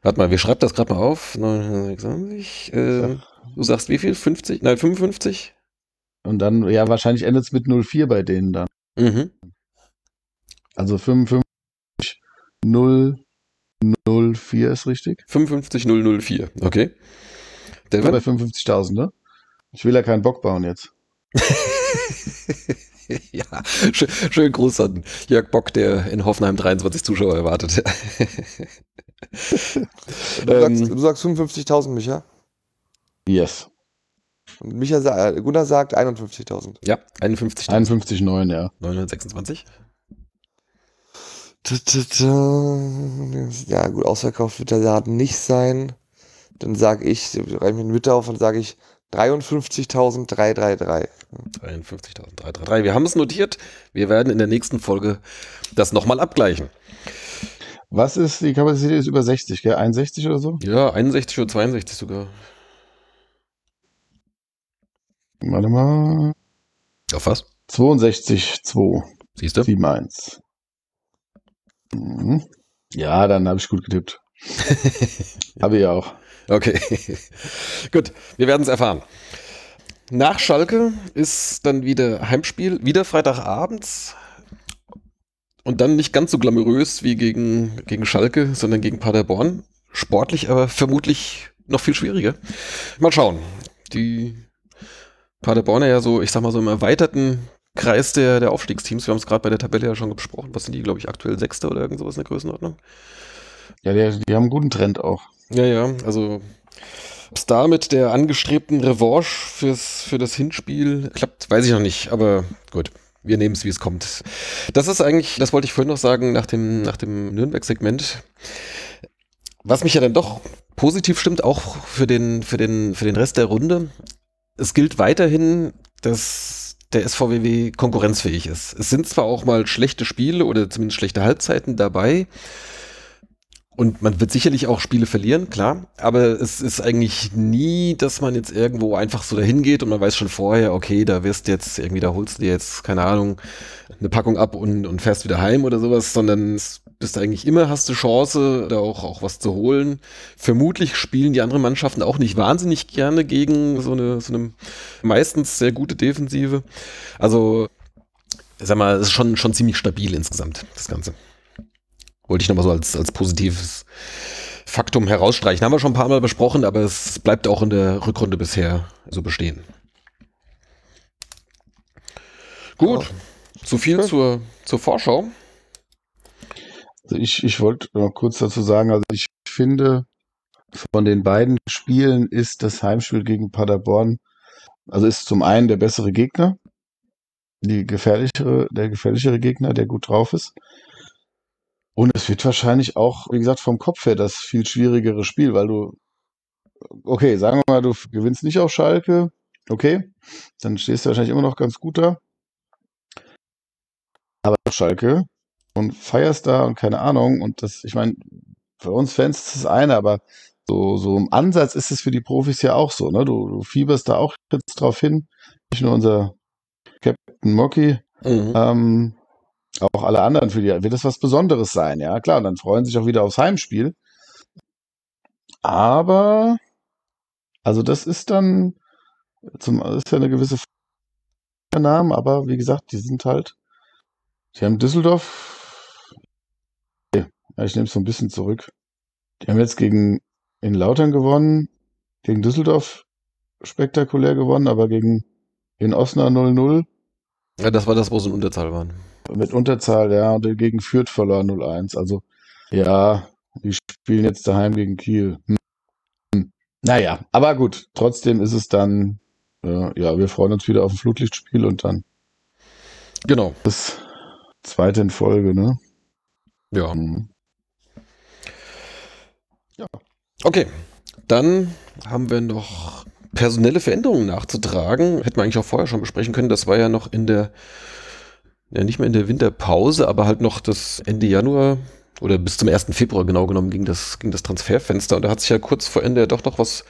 Speaker 1: Warte mal, wir schreiben das gerade mal auf. 926. Äh, du sagst wie viel? 50? Nein, 55?
Speaker 3: Und dann, ja, wahrscheinlich endet es mit 04 bei denen dann.
Speaker 1: Mhm.
Speaker 3: Also 55, 0, 04 ist richtig.
Speaker 1: 55004. Okay.
Speaker 3: Bei
Speaker 1: Devin?
Speaker 3: 55.000, ne? Ich will ja keinen Bock bauen jetzt.
Speaker 1: ja, schön, schön Gruß an Jörg Bock, der in Hoffenheim 23 Zuschauer erwartet.
Speaker 2: Du
Speaker 1: Ähm.
Speaker 2: sagst, du sagst 55.000, Micha.
Speaker 3: Yes.
Speaker 2: Und Micha sa äh, Gunnar sagt 51.000.
Speaker 1: ja, 51.926.
Speaker 3: 51,9, ja.
Speaker 2: Tü, tü, tü. Ja, gut, ausverkauft wird der Laden nicht sein. Dann sage ich, reiche mich mit auf und sage ich 53.333.
Speaker 1: 53.333. Wir haben es notiert. Wir werden in der nächsten Folge das nochmal abgleichen.
Speaker 3: Was ist, die Kapazität ist über 60, gell? 61 oder so?
Speaker 1: Ja, 61 oder 62 sogar.
Speaker 3: Warte mal.
Speaker 1: Auf was?
Speaker 3: 62, 2,
Speaker 1: Siehst du?
Speaker 3: 7, 1. Mhm. Ja, dann habe ich gut getippt. Habe ich auch.
Speaker 1: Okay. Gut, wir werden es erfahren. Nach Schalke ist dann wieder Heimspiel, wieder Freitagabends. Und dann nicht ganz so glamourös wie gegen, gegen Schalke, sondern gegen Paderborn. Sportlich aber vermutlich noch viel schwieriger. Mal schauen. Die Paderborner ja so, ich sag mal so im erweiterten Kreis der, der Aufstiegsteams. Wir haben es gerade bei der Tabelle ja schon besprochen. Was sind die, glaube ich, aktuell Sechste oder irgend sowas in der Größenordnung?
Speaker 3: Ja, die, die haben einen guten Trend auch.
Speaker 1: Ja, ja, also ob es da mit der angestrebten Revanche fürs, für das Hinspiel klappt, weiß ich noch nicht, aber gut. Wir nehmen es, wie es kommt. Das ist eigentlich, das wollte ich vorhin noch sagen, nach dem, nach dem Nürnberg-Segment. Was mich ja dann doch positiv stimmt, auch für den, für den, für den Rest der Runde. Es gilt weiterhin, dass der SVWW konkurrenzfähig ist. Es sind zwar auch mal schlechte Spiele oder zumindest schlechte Halbzeiten dabei, und man wird sicherlich auch Spiele verlieren, klar. Aber es ist eigentlich nie, dass man jetzt irgendwo einfach so dahin geht und man weiß schon vorher, okay, da wirst du jetzt irgendwie, da holst du dir jetzt, keine Ahnung, eine Packung ab und, und fährst wieder heim oder sowas, sondern es bist du eigentlich immer, hast du Chance, da auch, auch was zu holen. Vermutlich spielen die anderen Mannschaften auch nicht wahnsinnig gerne gegen so eine, so eine meistens sehr gute Defensive. Also, sag mal, es ist schon, schon ziemlich stabil insgesamt, das Ganze. Wollte ich nochmal so als, als positives Faktum herausstreichen. Haben wir schon ein paar Mal besprochen, aber es bleibt auch in der Rückrunde bisher so bestehen. Gut, so viel zur, zur Vorschau.
Speaker 3: Also ich, ich wollte noch kurz dazu sagen, also ich finde, von den beiden Spielen ist das Heimspiel gegen Paderborn, also ist zum einen der bessere Gegner, die gefährlichere, der gefährlichere Gegner, der gut drauf ist. Und es wird wahrscheinlich auch, wie gesagt, vom Kopf her das viel schwierigere Spiel, weil du, okay, sagen wir mal, du gewinnst nicht auf Schalke, okay, dann stehst du wahrscheinlich immer noch ganz gut da. Aber auf Schalke und feierst da und keine Ahnung. Und das, ich meine, für uns Fans ist das eine, aber so, so im Ansatz ist es für die Profis ja auch so, ne? Du, du fieberst da auch jetzt drauf hin. Nicht nur unser Captain Mocky,
Speaker 1: Mhm.
Speaker 3: ähm, auch alle anderen für die wird das was Besonderes sein, ja klar. Und dann freuen sich auch wieder aufs Heimspiel. Aber, also das ist dann, zum, ist ja eine gewisse Namen, aber wie gesagt, die sind halt, die haben Düsseldorf, ja, ich nehme es so ein bisschen zurück. Die haben jetzt gegen in Lautern gewonnen, gegen Düsseldorf spektakulär gewonnen, aber gegen in Osnabrück 0-0
Speaker 1: Ja, das war das, wo sie in Unterzahl waren.
Speaker 3: mit Unterzahl, ja, und gegen Fürth verloren 0-1. Also, ja, die spielen jetzt daheim gegen Kiel. Hm. Hm. Naja, aber gut, trotzdem ist es dann, äh, ja, wir freuen uns wieder auf ein Flutlichtspiel und dann
Speaker 1: Genau.
Speaker 3: das zweite in Folge, ne?
Speaker 1: Ja.
Speaker 3: Mhm.
Speaker 1: Okay. Dann haben wir noch personelle Veränderungen nachzutragen. Hätten wir eigentlich auch vorher schon besprechen können. Das war ja noch in der, ja nicht mehr in der Winterpause, aber halt noch das Ende Januar oder bis zum 1. Februar genau genommen ging das, ging das Transferfenster. Und da hat sich ja kurz vor Ende doch noch was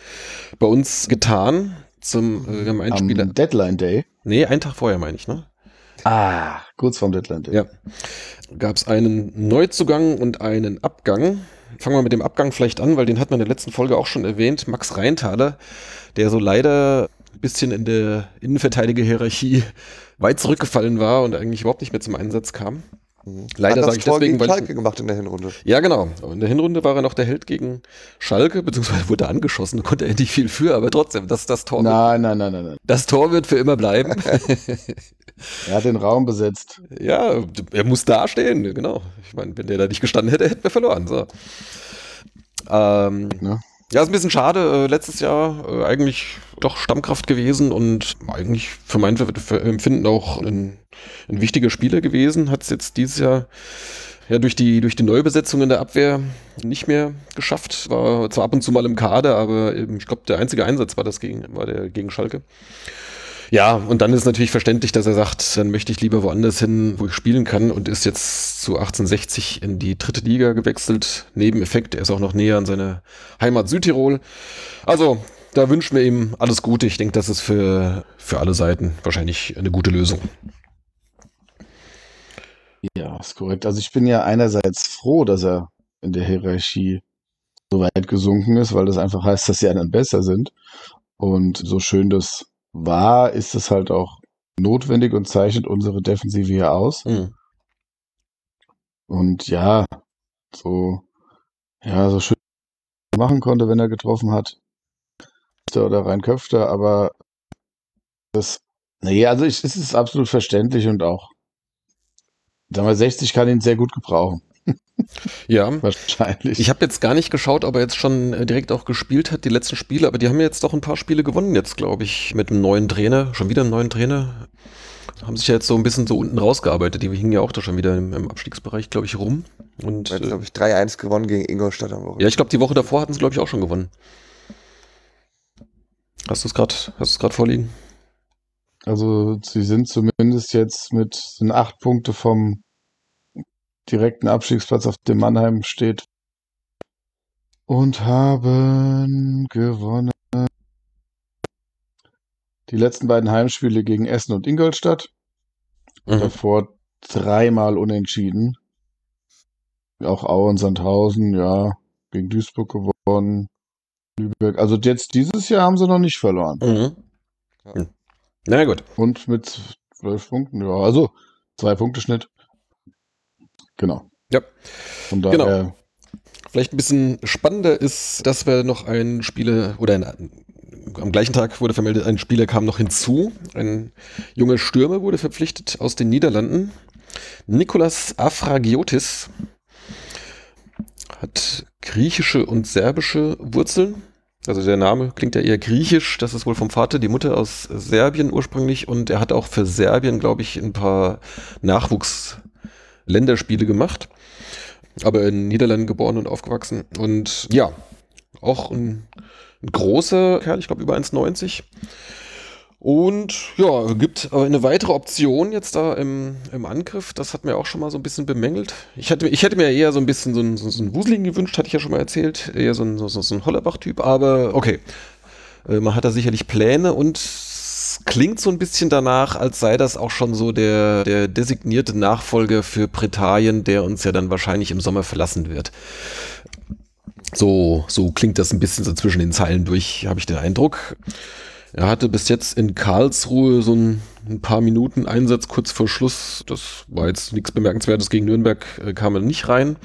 Speaker 1: bei uns getan. Zum, äh, wir haben einen Spieler.
Speaker 3: Am Deadline Day.
Speaker 1: Nee, einen Tag vorher meine ich, ne?
Speaker 3: Ah, kurz vorm Deadline Day.
Speaker 1: Ja. Gab es einen Neuzugang und einen Abgang. Fangen wir mit dem Abgang vielleicht an, weil den hat man in der letzten Folge auch schon erwähnt. Max Reintaler, der so leider ein bisschen in der Innenverteidiger-Hierarchie weit zurückgefallen war und eigentlich überhaupt nicht mehr zum Einsatz kam. Leider
Speaker 2: Hat das
Speaker 1: sage ich
Speaker 2: Tor
Speaker 1: deswegen,
Speaker 2: gegen
Speaker 1: weil
Speaker 2: Schalke gemacht in der Hinrunde.
Speaker 1: ja, genau. In der Hinrunde war er noch der Held gegen Schalke, beziehungsweise wurde er angeschossen, konnte er nicht viel für, aber trotzdem, das, das, Tor, wird,
Speaker 3: Nein, nein, nein, nein, nein.
Speaker 1: das Tor wird für immer bleiben.
Speaker 3: Er hat den Raum besetzt.
Speaker 1: Ja, er muss da stehen, genau. Ich meine, wenn der da nicht gestanden hätte, hätten wir verloren. So. Ähm,
Speaker 3: Ne?
Speaker 1: ja, ist ein bisschen schade. Äh, letztes Jahr äh, eigentlich doch Stammkraft gewesen und eigentlich für mein Empfinden auch ein, ein wichtiger Spieler gewesen. Hat es jetzt dieses Jahr ja durch die, durch die Neubesetzung in der Abwehr nicht mehr geschafft. War zwar ab und zu mal im Kader, aber ich glaube, der einzige Einsatz war das gegen, war der gegen Schalke. Ja, und dann ist natürlich verständlich, dass er sagt, dann möchte ich lieber woanders hin, wo ich spielen kann und ist jetzt zu 1860 in die dritte Liga gewechselt. Nebeneffekt, er ist auch noch näher an seine Heimat Südtirol. Also, da wünschen wir ihm alles Gute. Ich denke, das ist für, für alle Seiten wahrscheinlich eine gute Lösung.
Speaker 3: Ja, ist korrekt. Also ich bin ja einerseits froh, dass er in der Hierarchie so weit gesunken ist, weil das einfach heißt, dass die anderen besser sind. Und so schön das war, ist es halt auch notwendig und zeichnet unsere Defensive hier aus.
Speaker 1: Mhm.
Speaker 3: Und ja, so, ja, so schön machen konnte, wenn er getroffen hat. Oder rein Köfter, aber das, nee, also ich, es ist absolut verständlich und auch, sagen wir, 60 kann ihn sehr gut gebrauchen.
Speaker 1: Ja,
Speaker 3: Wahrscheinlich.
Speaker 1: ich habe jetzt gar nicht geschaut, ob er jetzt schon äh, direkt auch gespielt hat, die letzten Spiele, aber die haben jetzt doch ein paar Spiele gewonnen jetzt, glaube ich, mit einem neuen Trainer, schon wieder einen neuen Trainer. Haben sich ja jetzt so ein bisschen so unten rausgearbeitet. Die hingen ja auch da schon wieder im, im Abstiegsbereich, glaube ich, rum. Und
Speaker 2: Jetzt
Speaker 1: äh,
Speaker 2: habe ich 3-1 gewonnen gegen Ingolstadt am Wochenende.
Speaker 1: ja, ich glaube, die Woche davor hatten sie, glaube ich, auch schon gewonnen. Hast du es gerade, hast du es gerade vorliegen?
Speaker 3: Also sie sind zumindest jetzt mit sind acht Punkte vom direkten Abstiegsplatz, auf dem Mannheim steht. Und haben gewonnen. Die letzten beiden Heimspiele gegen Essen und Ingolstadt.
Speaker 1: Mhm.
Speaker 3: Davor dreimal unentschieden. Auch Aue und Sandhausen, ja, gegen Duisburg gewonnen. Lübeck. Also jetzt dieses Jahr haben sie noch nicht verloren.
Speaker 1: Mhm.
Speaker 2: Ja.
Speaker 1: Na gut.
Speaker 3: Und mit zwölf Punkten, ja, also zwei Punkte Schnitt. Genau.
Speaker 1: Ja.
Speaker 3: Von daher,
Speaker 1: Genau. Vielleicht ein bisschen spannender ist, dass wir noch einen Spieler oder ein, am gleichen Tag wurde vermeldet, ein Spieler kam noch hinzu. Ein junger Stürmer wurde verpflichtet aus den Niederlanden. Nikolas Afragiotis hat griechische und serbische Wurzeln. Also der Name klingt ja eher griechisch. Das ist wohl vom Vater, die Mutter aus Serbien ursprünglich. Und er hat auch für Serbien, glaube ich, ein paar Nachwuchsländerspiele gemacht aber in den Niederlanden geboren und aufgewachsen. Und ja, auch ein, ein großer Kerl, ich glaube über 1,90. Und ja, gibt aber eine weitere Option jetzt da im, im Angriff. Das hat mir auch schon mal so ein bisschen bemängelt. Ich hätte, ich hätte mir eher so ein bisschen so einen, so, so einen gewünscht, hatte ich ja schon mal erzählt. Eher so ein, so, so ein Hollerbach-Typ. Aber okay, äh, man hat da sicherlich Pläne und klingt so ein bisschen danach, als sei das auch schon so der, der designierte Nachfolger für Britannien, der uns ja dann wahrscheinlich im Sommer verlassen wird. So, so klingt das ein bisschen so zwischen den Zeilen durch, habe ich den Eindruck. Er hatte bis jetzt in Karlsruhe so ein, ein, paar Minuten Einsatz kurz vor Schluss. Das war jetzt nichts Bemerkenswertes. Gegen Nürnberg äh, kam er nicht rein.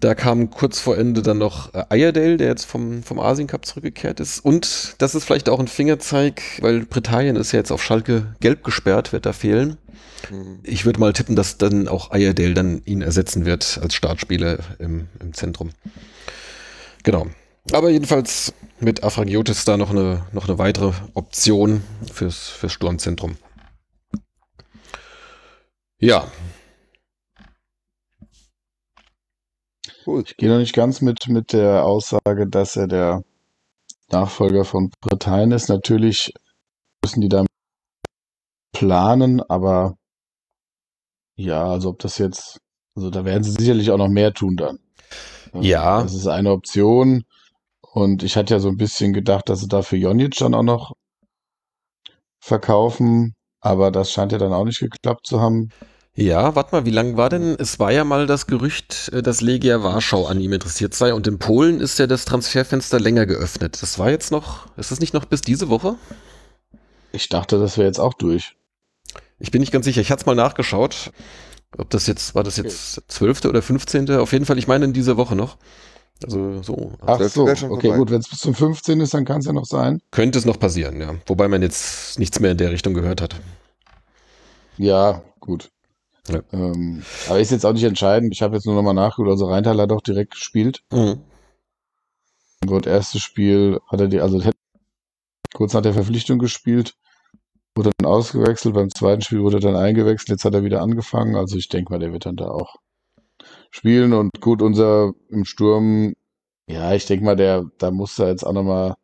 Speaker 1: Da kam kurz vor Ende dann noch äh, Ayerdale, der jetzt vom, vom Asien Cup zurückgekehrt ist. Und das ist vielleicht auch ein Fingerzeig, weil Britannien ist ja jetzt auf Schalke gelb gesperrt, wird da fehlen. Mhm. Ich würde mal tippen, dass dann auch Ayerdale dann ihn ersetzen wird als Startspieler im, im Zentrum. Genau. Aber jedenfalls mit Afragiotis da noch eine, noch eine weitere Option fürs, fürs Sturmzentrum. Ja,
Speaker 3: Cool. Ich gehe noch nicht ganz mit, mit der Aussage, dass er der Nachfolger von Britannien ist. Natürlich müssen die da planen, aber ja, also ob das jetzt, also da werden sie sicherlich auch noch mehr tun dann.
Speaker 1: Ja.
Speaker 3: Das ist eine Option. Und ich hatte ja so ein bisschen gedacht, dass sie dafür Jonic dann auch noch verkaufen, aber das scheint ja dann auch nicht geklappt zu haben.
Speaker 1: Ja, warte mal, wie lang war denn? Es war ja mal das Gerücht, äh, dass Legia Warschau an ihm interessiert sei und in Polen ist ja das Transferfenster länger geöffnet. Das war jetzt noch, ist das nicht noch bis diese Woche?
Speaker 3: Ich dachte, das wäre jetzt auch durch.
Speaker 1: Ich bin nicht ganz sicher. Ich hatte es mal nachgeschaut. Ob das jetzt, war das jetzt zwölfte oder 15. Auf jeden Fall, ich meine in dieser Woche noch. Also so.
Speaker 3: Ach so, okay, gut, wenn es bis zum 15 ist, dann kann es ja noch sein.
Speaker 1: Könnte es noch passieren, ja. Wobei man jetzt nichts mehr in der Richtung gehört hat.
Speaker 3: Ja, gut. Ja. Ähm, aber ist jetzt auch nicht entscheidend. Ich habe jetzt nur nochmal nachgeholt. Also Rheintal hat auch direkt gespielt. Mhm. Gut, erstes Spiel hat er die, also kurz nach der Verpflichtung gespielt, wurde dann ausgewechselt. Beim zweiten Spiel wurde er dann eingewechselt. Jetzt hat er wieder angefangen. Also ich denke mal, der wird dann da auch spielen. Und gut, unser im Sturm, ja, ich denke mal, der, da muss er jetzt auch nochmal,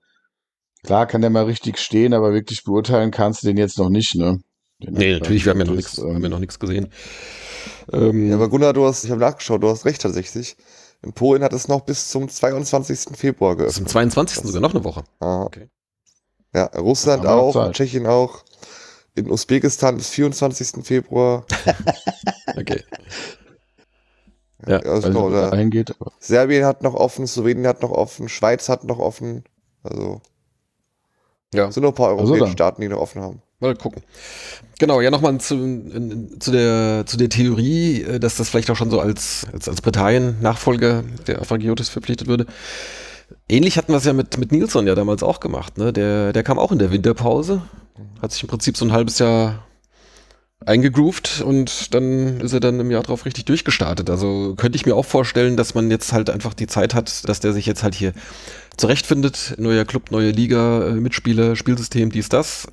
Speaker 3: klar kann der mal richtig stehen, aber wirklich beurteilen kannst du den jetzt noch nicht, ne?
Speaker 1: Nee, natürlich, wir haben ja noch nichts, ähm, ja noch gesehen.
Speaker 2: Ähm, ja, aber Gunnar, du hast, ich habe nachgeschaut, du hast recht tatsächlich. In Polen hat es noch bis zum 22. Februar geöffnet. Bis
Speaker 1: zum 22. sogar noch eine Woche.
Speaker 2: Aha. Okay. Ja, Russland auch, Tschechien auch. In Usbekistan bis 24. Februar.
Speaker 1: okay.
Speaker 2: Ja, also, also oder eingeht, Serbien hat noch offen, Slowenien hat noch offen, Schweiz hat noch offen. Also. Ja. Es sind noch ein paar also europäische also Staaten, die noch offen haben.
Speaker 1: Mal gucken. Genau, ja, nochmal zu, zu, der, zu der Theorie, äh, dass das vielleicht auch schon so als, als, als Britannien-Nachfolger der Avagiotis verpflichtet würde. Ähnlich hatten wir es ja mit, mit Nilsson ja damals auch gemacht. Ne? Der, der kam auch in der Winterpause, hat sich im Prinzip so ein halbes Jahr eingegroovt und dann ist er dann im Jahr drauf richtig durchgestartet. Also könnte ich mir auch vorstellen, dass man jetzt halt einfach die Zeit hat, dass der sich jetzt halt hier zurechtfindet. Neuer Club, neue Liga, äh, Mitspieler, Spielsystem, dies, das.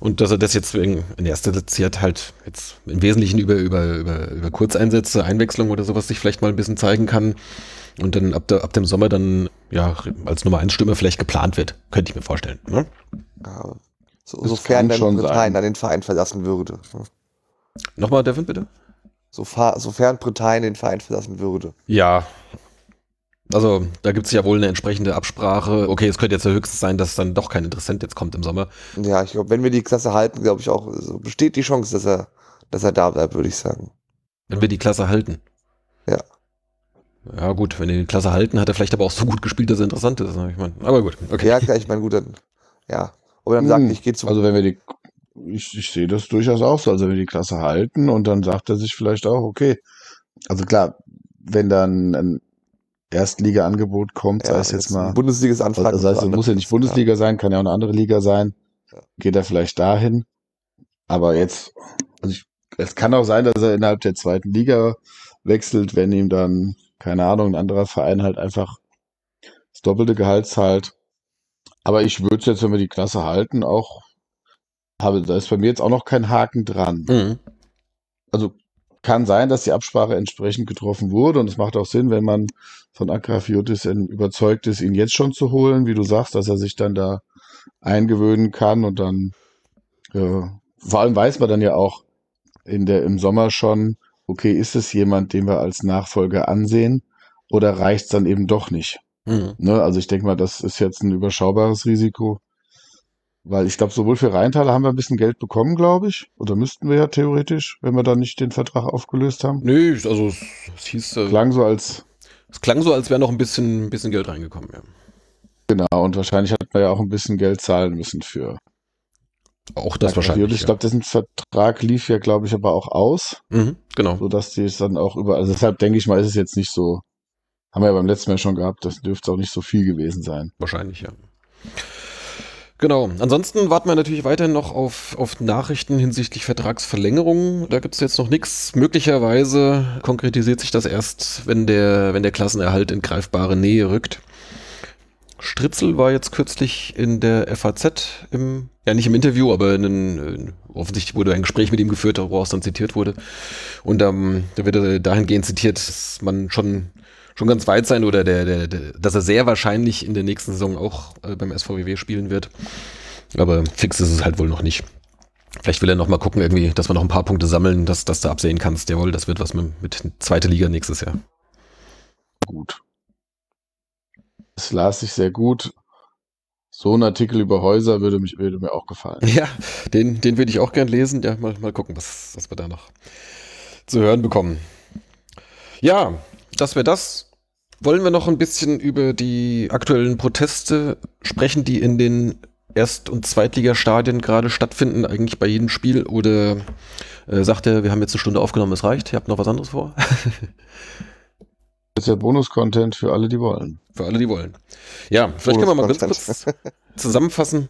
Speaker 1: Und dass er das jetzt in erster Zeit halt jetzt im Wesentlichen über, über, über, über Kurzeinsätze, Einwechslung oder sowas sich vielleicht mal ein bisschen zeigen kann. Und dann ab, der, ab dem Sommer dann ja als Nummer 1 Stimme vielleicht geplant wird. Könnte ich mir vorstellen. Ne?
Speaker 2: Ja, so, sofern dann Britannien dann den Verein verlassen würde. Ne?
Speaker 1: Nochmal, Devin, bitte?
Speaker 2: So, sofern Britannien den Verein verlassen würde.
Speaker 1: Ja. Also, da gibt es ja wohl eine entsprechende Absprache. Okay, es könnte jetzt ja höchstens sein, dass dann doch kein Interessent jetzt kommt im Sommer.
Speaker 2: Ja, ich glaube, wenn wir die Klasse halten, glaube ich auch, also besteht die Chance, dass er, dass er da bleibt, würde ich sagen.
Speaker 1: Wenn wir die Klasse halten.
Speaker 2: Ja.
Speaker 1: Ja, gut, wenn wir die Klasse halten, hat er vielleicht aber auch so gut gespielt, dass er interessant ist. Ne? Ich mein, aber gut,
Speaker 2: okay. Ja, klar, ich meine, gut, dann, ja. Aber dann hm, sagt, ich gehe zu.
Speaker 3: Also, wenn wir die, ich, ich sehe das durchaus auch so. Also, wenn wir die Klasse halten und dann sagt er sich vielleicht auch, okay. Also, klar, wenn dann ein Erstliga-Angebot kommt, ja, sei es jetzt mal.
Speaker 2: Bundesligas Anfrage.
Speaker 3: Das heißt, es muss ja nicht Bundesliga ja. sein, kann ja auch eine andere Liga sein. Ja. Geht er vielleicht dahin. Aber jetzt, also ich, es kann auch sein, dass er innerhalb der zweiten Liga wechselt, wenn ihm dann, keine Ahnung, ein anderer Verein halt einfach das doppelte Gehalt zahlt. Aber ich würde es jetzt, wenn wir die Klasse halten, auch, habe, da ist bei mir jetzt auch noch kein Haken dran. Mhm. Also kann sein, dass die Absprache entsprechend getroffen wurde und es macht auch Sinn, wenn man von Akrafiotis überzeugt ist, ihn jetzt schon zu holen, wie du sagst, dass er sich dann da eingewöhnen kann und dann äh, vor allem weiß man dann ja auch in der im Sommer schon, okay, ist es jemand, den wir als Nachfolger ansehen oder reicht es dann eben doch nicht? Mhm. Ne? Also ich denke mal, das ist jetzt ein überschaubares Risiko. Weil ich glaube, sowohl für Rheintaler haben wir ein bisschen Geld bekommen, glaube ich. Oder müssten wir ja theoretisch, wenn wir da nicht den Vertrag aufgelöst haben.
Speaker 1: Nö, also es, hieß.
Speaker 3: Äh, klang so als.
Speaker 1: Es klang so, als wäre noch ein bisschen, ein bisschen Geld reingekommen, ja.
Speaker 3: Genau, und wahrscheinlich hat man ja auch ein bisschen Geld zahlen müssen für.
Speaker 1: Auch das wahrscheinlich.
Speaker 3: Ich glaube, dessen Vertrag lief ja, glaube ich, aber auch aus.
Speaker 1: Mhm, genau.
Speaker 3: Sodass die es dann auch über. Also deshalb denke ich mal, ist es jetzt nicht so. Haben wir ja beim letzten Mal schon gehabt, das dürfte auch nicht so viel gewesen sein.
Speaker 1: Wahrscheinlich, ja. Genau. Ansonsten warten wir natürlich weiterhin noch auf, auf Nachrichten hinsichtlich Vertragsverlängerungen. Da gibt es jetzt noch nichts. Möglicherweise konkretisiert sich das erst, wenn der, wenn der Klassenerhalt in greifbare Nähe rückt. Stritzel war jetzt kürzlich in der FAZ im, ja nicht im Interview, aber in, in, offensichtlich wurde ein Gespräch mit ihm geführt, woraus dann zitiert wurde. Und ähm, da wird dahingehend zitiert, dass man schon schon ganz weit sein oder der, der, der, dass er sehr wahrscheinlich in der nächsten Saison auch äh, beim SVW spielen wird. Aber fix ist es halt wohl noch nicht. Vielleicht will er noch mal gucken, irgendwie, dass wir noch ein paar Punkte sammeln, dass, dass du absehen kannst. Jawohl, das wird was mit, mit zweite Liga nächstes Jahr.
Speaker 3: Gut. Es las sich sehr gut. So ein Artikel über Häuser würde, mich, würde mir auch gefallen.
Speaker 1: Ja, den, den würde ich auch gern lesen. Ja, mal, mal gucken, was, was wir da noch zu hören bekommen. Ja, das wäre das. Wollen wir noch ein bisschen über die aktuellen Proteste sprechen, die in den Erst- und Zweitligastadien gerade stattfinden, eigentlich bei jedem Spiel? Oder äh, sagt er, wir haben jetzt eine Stunde aufgenommen, es reicht, ihr habt noch was anderes vor?
Speaker 3: Das ist ja Bonus-Content für alle, die wollen.
Speaker 1: Für alle, die wollen. Ja, vielleicht können wir mal ganz kurz zusammenfassen,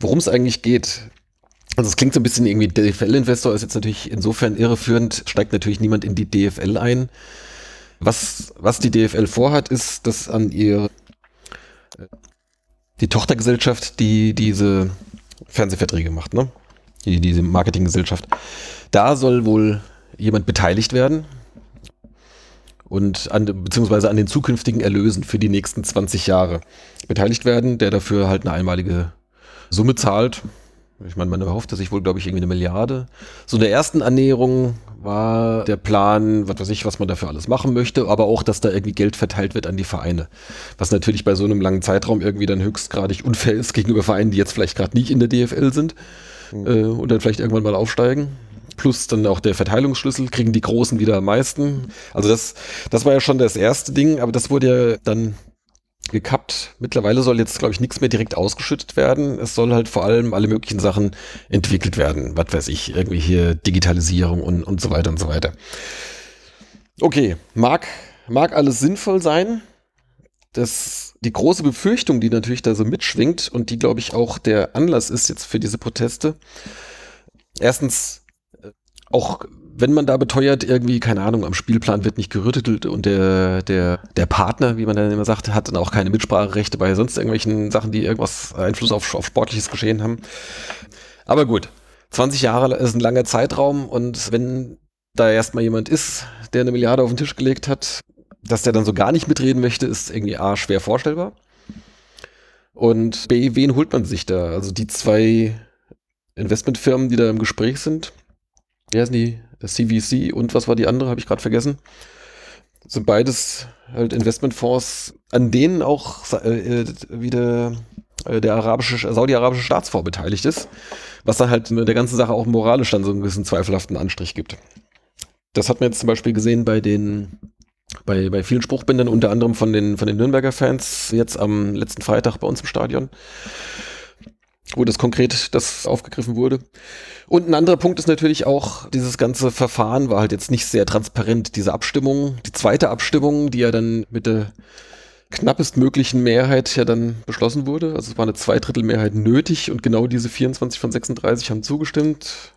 Speaker 1: worum es eigentlich geht. Also es klingt so ein bisschen irgendwie, DFL-Investor ist jetzt natürlich insofern irreführend, steigt natürlich niemand in die DFL ein. Was, was die DFL vorhat, ist, dass an ihr die Tochtergesellschaft, die diese Fernsehverträge macht, ne? Die, diese Marketinggesellschaft. Da soll wohl jemand beteiligt werden und an, beziehungsweise an den zukünftigen Erlösen für die nächsten 20 Jahre beteiligt werden, der dafür halt eine einmalige Summe zahlt. Ich meine, man erhoffte sich wohl, glaube ich, irgendwie eine Milliarde. So in der ersten Annäherung war der Plan, was weiß ich, was man dafür alles machen möchte, aber auch, dass da irgendwie Geld verteilt wird an die Vereine. Was natürlich bei so einem langen Zeitraum irgendwie dann höchstgradig unfair ist gegenüber Vereinen, die jetzt vielleicht gerade nicht in der DFL sind mhm. äh, und dann vielleicht irgendwann mal aufsteigen. Plus dann auch der Verteilungsschlüssel, kriegen die Großen wieder am meisten. Also das, das war ja schon das erste Ding, aber das wurde ja dann gekappt. Mittlerweile soll jetzt, glaube ich, nichts mehr direkt ausgeschüttet werden. Es soll halt vor allem alle möglichen Sachen entwickelt werden. Was weiß ich, irgendwie hier Digitalisierung und, und so weiter und so weiter. Okay, mag, mag alles sinnvoll sein. Das, die große Befürchtung, die natürlich da so mitschwingt und die, glaube ich, auch der Anlass ist jetzt für diese Proteste. Erstens, äh, auch wenn man da beteuert, irgendwie, keine Ahnung, am Spielplan wird nicht gerüttelt und der, der, der Partner, wie man dann immer sagt, hat dann auch keine Mitspracherechte bei sonst irgendwelchen Sachen, die irgendwas Einfluss auf, auf sportliches Geschehen haben. Aber gut, 20 Jahre ist ein langer Zeitraum und wenn da erstmal jemand ist, der eine Milliarde auf den Tisch gelegt hat, dass der dann so gar nicht mitreden möchte, ist irgendwie A, schwer vorstellbar. Und B, wen holt man sich da? Also die zwei Investmentfirmen, die da im Gespräch sind, wie heißen die? CVC und was war die andere, habe ich gerade vergessen. Das sind beides halt Investmentfonds, an denen auch äh, wieder äh, der arabische, saudi-arabische Staatsfonds beteiligt ist, was dann halt der ganzen Sache auch moralisch dann so einen gewissen zweifelhaften Anstrich gibt. Das hat man jetzt zum Beispiel gesehen bei den bei, bei vielen Spruchbindern, unter anderem von den, von den Nürnberger Fans, jetzt am letzten Freitag bei uns im Stadion wo das konkret das aufgegriffen wurde. Und ein anderer Punkt ist natürlich auch, dieses ganze Verfahren war halt jetzt nicht sehr transparent. Diese Abstimmung, die zweite Abstimmung, die ja dann mit der knappestmöglichen Mehrheit ja dann beschlossen wurde. Also es war eine Zweidrittelmehrheit nötig und genau diese 24 von 36 haben zugestimmt.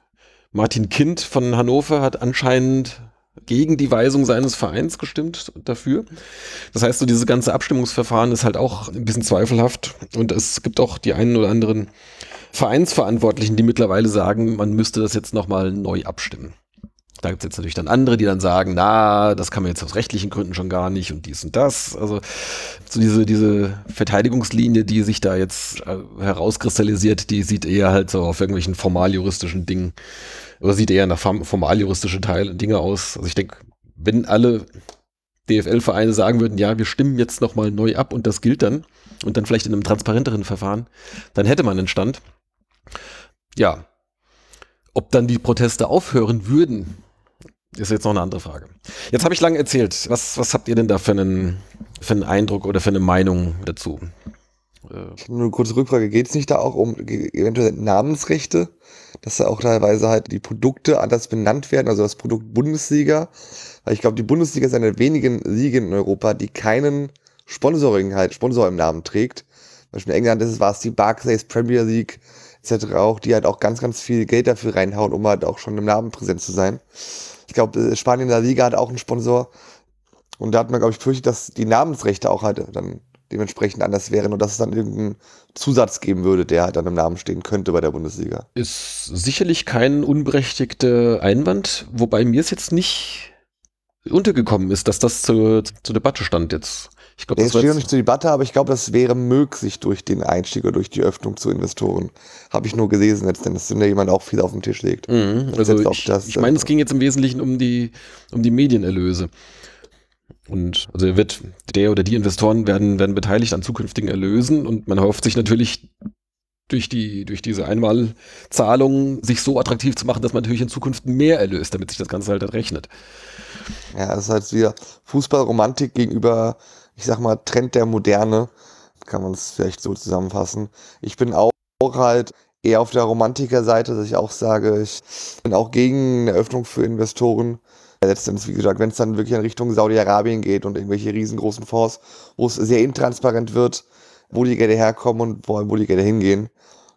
Speaker 1: Martin Kind von Hannover hat anscheinend gegen die Weisung seines Vereins gestimmt dafür. Das heißt, so dieses ganze Abstimmungsverfahren ist halt auch ein bisschen zweifelhaft und es gibt auch die einen oder anderen Vereinsverantwortlichen, die mittlerweile sagen, man müsste das jetzt nochmal neu abstimmen. Da gibt es jetzt natürlich dann andere, die dann sagen, na, das kann man jetzt aus rechtlichen Gründen schon gar nicht und dies und das. Also so diese, diese Verteidigungslinie, die sich da jetzt äh, herauskristallisiert, die sieht eher halt so auf irgendwelchen formaljuristischen Dingen oder sieht eher nach formaljuristischen Teil Dinge aus. Also ich denke, wenn alle DFL-Vereine sagen würden, ja, wir stimmen jetzt nochmal neu ab und das gilt dann und dann vielleicht in einem transparenteren Verfahren, dann hätte man einen Stand. Ja, ob dann die Proteste aufhören würden, ist jetzt noch eine andere Frage. Jetzt habe ich lange erzählt. Was, was habt ihr denn da für einen, für einen Eindruck oder für eine Meinung dazu? Äh,
Speaker 2: Ich habe nur eine kurze Rückfrage. Geht es nicht da auch um eventuell Namensrechte? Dass da auch teilweise halt die Produkte anders benannt werden, also das Produkt Bundesliga. Weil ich glaube, die Bundesliga ist eine der wenigen Ligen in Europa, die keinen Sponsoring halt, Sponsor im Namen trägt. Zum Beispiel in England ist es, war es die Barclays Premier League etc. auch, die halt auch ganz, ganz viel Geld dafür reinhauen, um halt auch schon im Namen präsent zu sein. Ich glaube, Spanien in der Liga hat auch einen Sponsor. Und da hat man, glaube ich, befürchtet, dass die Namensrechte auch halt dann dementsprechend anders wären und dass es dann irgendeinen Zusatz geben würde, der halt dann im Namen stehen könnte bei der Bundesliga.
Speaker 1: ist sicherlich kein unberechtigter Einwand, wobei mir es jetzt nicht untergekommen ist, dass das zur, zur Debatte stand jetzt. Ich glaube, das
Speaker 2: steht noch nicht zur Debatte, aber ich glaube, das wäre möglich durch den Einstieg oder durch die Öffnung zu Investoren. Habe ich nur gelesen letztendlich, dass da jemand auch viel auf den Tisch legt.
Speaker 1: Mhm, also ich,
Speaker 2: das,
Speaker 1: ich meine, es
Speaker 2: äh,
Speaker 1: ging jetzt im Wesentlichen um die, um die Medienerlöse. Und also wird der oder die Investoren werden, werden beteiligt an zukünftigen Erlösen und man hofft sich natürlich durch die, durch diese Einmalzahlung sich so attraktiv zu machen, dass man natürlich in Zukunft mehr erlöst, damit sich das Ganze halt rechnet.
Speaker 2: Ja, das ist halt wieder Fußballromantik gegenüber, ich sag mal, Trend der Moderne. Kann man es vielleicht so zusammenfassen. Ich bin auch halt eher auf der Romantikerseite, dass ich auch sage, ich bin auch gegen eine Öffnung für Investoren. Letztendlich, wie gesagt, wenn es dann wirklich in Richtung Saudi-Arabien geht und irgendwelche riesengroßen Fonds, wo es sehr intransparent wird, wo die Gelder herkommen und wo, wo die Gelder hingehen,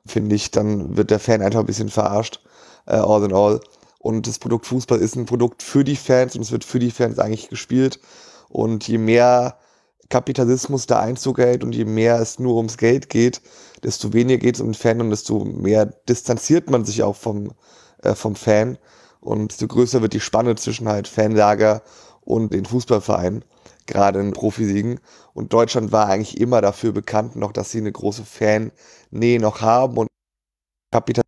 Speaker 2: finde ich, dann wird der Fan einfach ein bisschen verarscht, äh, all in all. Und das Produkt Fußball ist ein Produkt für die Fans und es wird für die Fans eigentlich gespielt. Und je mehr Kapitalismus da Einzug hält und je mehr es nur ums Geld geht, desto weniger geht es um den Fan und desto mehr distanziert man sich auch vom, äh, vom Fan. Und desto größer wird die Spanne zwischen halt Fanlager und den Fußballvereinen, gerade in Profisiegen. Und Deutschland war eigentlich immer dafür bekannt, noch, dass sie eine große Fan-Nähe noch haben und Kapitalismus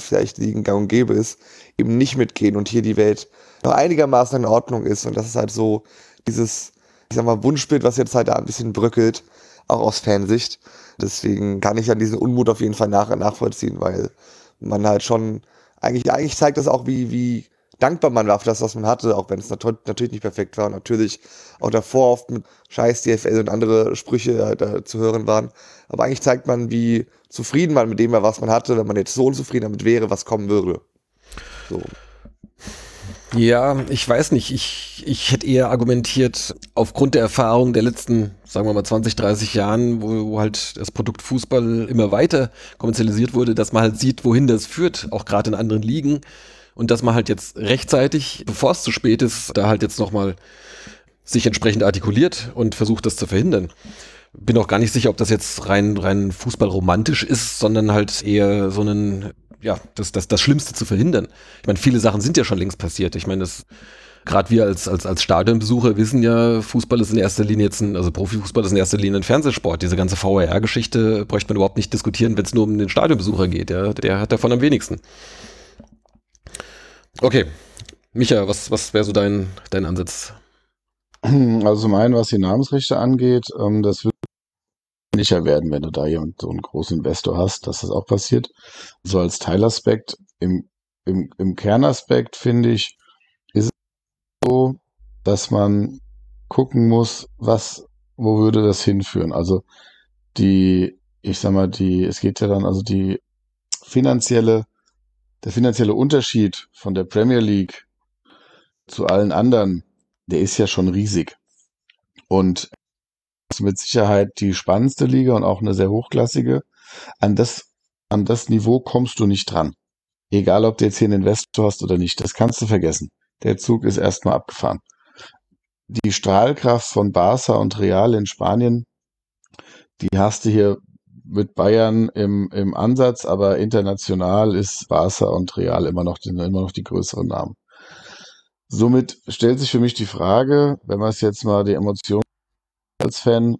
Speaker 2: vielleicht liegen gang und gäbe ist, eben nicht mitgehen und hier die Welt noch einigermaßen in Ordnung ist. Und das ist halt so dieses, ich sag mal, Wunschbild, was jetzt halt da ein bisschen bröckelt, auch aus Fansicht. Deswegen kann ich dann diesen Unmut auf jeden Fall nach, nachvollziehen, weil man halt schon, eigentlich, eigentlich zeigt das auch, wie, wie dankbar man war für das, was man hatte, auch wenn es nat natürlich nicht perfekt war und natürlich auch davor oft mit Scheiß DFL und andere Sprüche äh, zu hören waren. Aber eigentlich zeigt man, wie zufrieden man mit dem war, was man hatte, wenn man jetzt so unzufrieden damit wäre, was kommen würde. So.
Speaker 1: Ja, ich weiß nicht. Ich, ich hätte eher argumentiert, aufgrund der Erfahrung der letzten, sagen wir mal, 20, 30 Jahren, wo, wo halt das Produkt Fußball immer weiter kommerzialisiert wurde, dass man halt sieht, wohin das führt, auch gerade in anderen Ligen. Und dass man halt jetzt rechtzeitig, bevor es zu spät ist, da halt jetzt nochmal sich entsprechend artikuliert und versucht, das zu verhindern. Bin auch gar nicht sicher, ob das jetzt rein, rein fußballromantisch ist, sondern halt eher so ein, ja, das, das, das Schlimmste zu verhindern. Ich meine, viele Sachen sind ja schon längst passiert. Ich meine, das, gerade wir als, als, als Stadionbesucher wissen ja, Fußball ist in erster Linie jetzt ein, also Profifußball ist in erster Linie ein Fernsehsport. Diese ganze VAR-Geschichte bräuchte man überhaupt nicht diskutieren, wenn es nur um den Stadionbesucher geht. Ja, der hat davon am wenigsten. Okay. Micha, was, was wäre so dein, dein Ansatz?
Speaker 3: Also zum einen, was die Namensrechte angeht, ähm, das wird sicher werden, wenn du da jemand, so einen großen Investor hast, dass das auch passiert. So als Teilaspekt, im, im, im Kernaspekt finde ich, ist es so, dass man gucken muss, was, wo würde das hinführen? Also die, ich sag mal, die, es geht ja dann, also die finanzielle, der finanzielle Unterschied von der Premier League zu allen anderen, der ist ja schon riesig. Und mit Sicherheit die spannendste Liga und auch eine sehr hochklassige. An das, an das Niveau kommst du nicht dran. Egal, ob du jetzt hier einen Investor hast oder nicht. Das kannst du vergessen. Der Zug ist erstmal abgefahren. Die Strahlkraft von Barca und Real in Spanien, die hast du hier mit Bayern im, im Ansatz, aber international ist Barca und Real immer noch, die, immer noch die größeren Namen. Somit stellt sich für mich die Frage, wenn man es jetzt mal die Emotionen als Fan,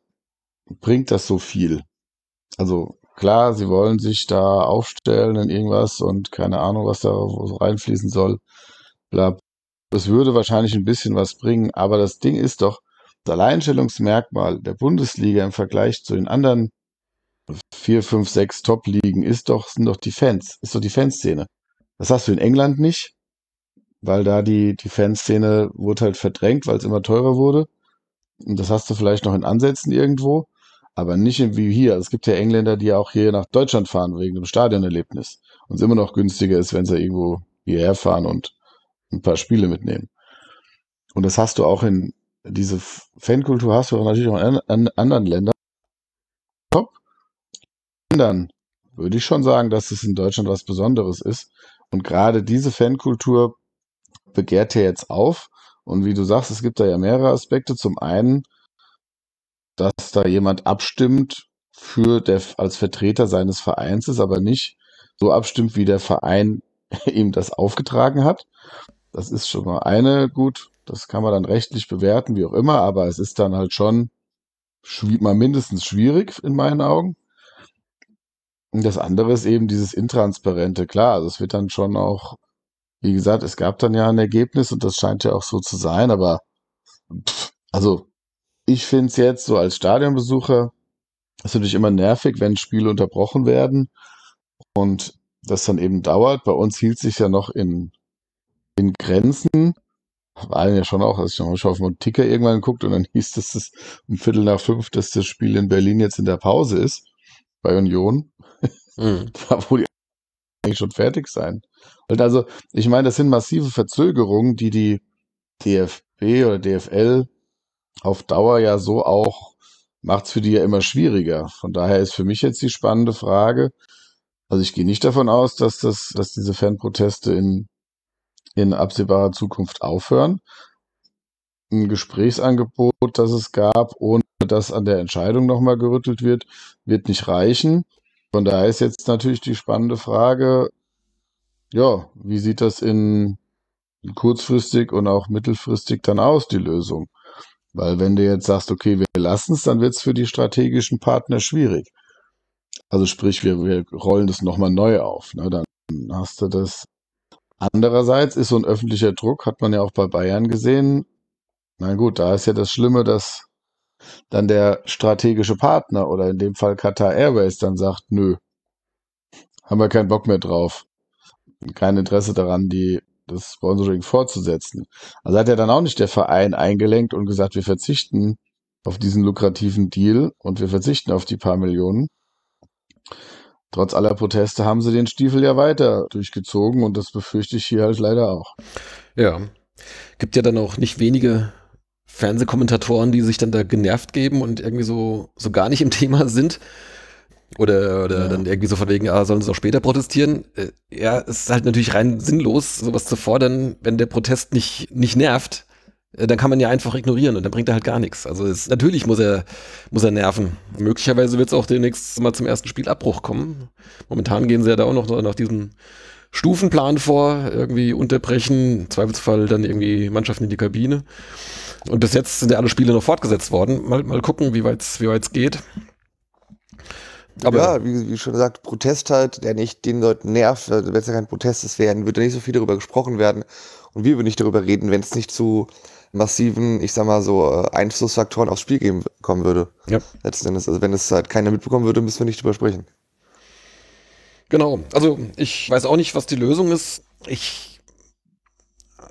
Speaker 3: bringt das so viel? Also klar, sie wollen sich da aufstellen in irgendwas und keine Ahnung, was da reinfließen soll. Bla. Das würde wahrscheinlich ein bisschen was bringen, aber das Ding ist doch, das Alleinstellungsmerkmal der Bundesliga im Vergleich zu den anderen vier, fünf, sechs Top-Ligen ist doch, sind doch die Fans, ist doch die Fanszene. Das hast du in England nicht, weil da die, die Fanszene wurde halt verdrängt, weil es immer teurer wurde. Und das hast du vielleicht noch in Ansätzen irgendwo. aber nicht wie hier. Es gibt ja Engländer, die auch hier nach Deutschland fahren wegen dem Stadionerlebnis und es immer noch günstiger ist, wenn sie irgendwo hierher fahren und ein paar Spiele mitnehmen. Und das hast du auch in diese Fankultur hast du auch natürlich auch in anderen Ländern. Top. Ländern würde ich schon sagen, dass es in Deutschland was Besonderes ist. Und gerade diese Fankultur begehrt ja jetzt auf. Und wie du sagst, es gibt da ja mehrere Aspekte. Zum einen, dass da jemand abstimmt für der, als Vertreter seines Vereins ist, aber nicht so abstimmt, wie der Verein ihm das aufgetragen hat. Das ist schon mal eine, gut, das kann man dann rechtlich bewerten, wie auch immer, aber es ist dann halt schon mal mindestens schwierig in meinen Augen. Und das andere ist eben dieses Intransparente. Klar, also es wird dann schon auch, wie gesagt, es gab dann ja ein Ergebnis und das scheint ja auch so zu sein, aber pff, also ich finde es jetzt so als Stadionbesucher, ist natürlich immer nervig, wenn Spiele unterbrochen werden und das dann eben dauert. Bei uns hielt sich ja noch in, in Grenzen. War ja schon auch, als ich noch mal auf meinen Ticker irgendwann geguckt und dann hieß es, dass um Viertel nach fünf, dass das Spiel in Berlin jetzt in der Pause ist bei Union. Mhm. da wo die eigentlich schon fertig sein. Und also, ich meine, das sind massive Verzögerungen, die die DFB oder DFL auf Dauer ja so auch macht es für die ja immer schwieriger. Von daher ist für mich jetzt die spannende Frage. Also ich gehe nicht davon aus, dass das, dass diese Fanproteste in, in absehbarer Zukunft aufhören. Ein Gesprächsangebot, das es gab, ohne dass an der Entscheidung nochmal gerüttelt wird, wird nicht reichen. Von daher ist jetzt natürlich die spannende Frage, ja, wie sieht das in kurzfristig und auch mittelfristig dann aus, die Lösung? Weil wenn du jetzt sagst, okay, wir lassen es, dann wird es für die strategischen Partner schwierig. Also sprich, wir, wir rollen das nochmal neu auf. Ne? Dann hast du das. Andererseits ist so ein öffentlicher Druck, hat man ja auch bei Bayern gesehen. Na gut, da ist ja das Schlimme, dass dann der strategische Partner oder in dem Fall Qatar Airways dann sagt, nö, haben wir keinen Bock mehr drauf. Kein Interesse daran, die, das Sponsoring fortzusetzen. Also hat ja dann auch nicht der Verein eingelenkt und gesagt, wir verzichten auf diesen lukrativen Deal und wir verzichten auf die paar Millionen. Trotz aller Proteste haben sie den Stiefel ja weiter durchgezogen und das befürchte ich hier halt leider auch.
Speaker 1: Ja. Gibt ja dann auch nicht wenige Fernsehkommentatoren, die sich dann da genervt geben und irgendwie so, so gar nicht im Thema sind. Oder, oder ja. dann irgendwie so von wegen, ah, sollen sie auch später protestieren? Äh, ja, es ist halt natürlich rein sinnlos, sowas zu fordern, wenn der Protest nicht, nicht nervt. Äh, dann kann man ja einfach ignorieren und dann bringt er halt gar nichts. Also es, natürlich muss er, muss er nerven. Möglicherweise wird es auch demnächst mal zum ersten Spielabbruch kommen. Momentan gehen sie ja da auch noch nach diesem Stufenplan vor, irgendwie unterbrechen, im Zweifelsfall dann irgendwie Mannschaften in die Kabine. Und bis jetzt sind ja alle Spiele noch fortgesetzt worden. Mal, mal gucken, wie weit es wie weit's geht.
Speaker 2: Aber ja, wie, wie, schon gesagt, Protest halt, der nicht den Leuten nervt, wenn es ja kein Protest ist, werden, würde nicht so viel darüber gesprochen werden. Und wir würden nicht darüber reden, wenn es nicht zu massiven, ich sag mal so, äh, Einflussfaktoren aufs Spiel geben, kommen würde. Ja. Letzten Endes. Also wenn es halt keiner mitbekommen würde, müssen wir nicht drüber sprechen.
Speaker 1: Genau. Also ich weiß auch nicht, was die Lösung ist. Ich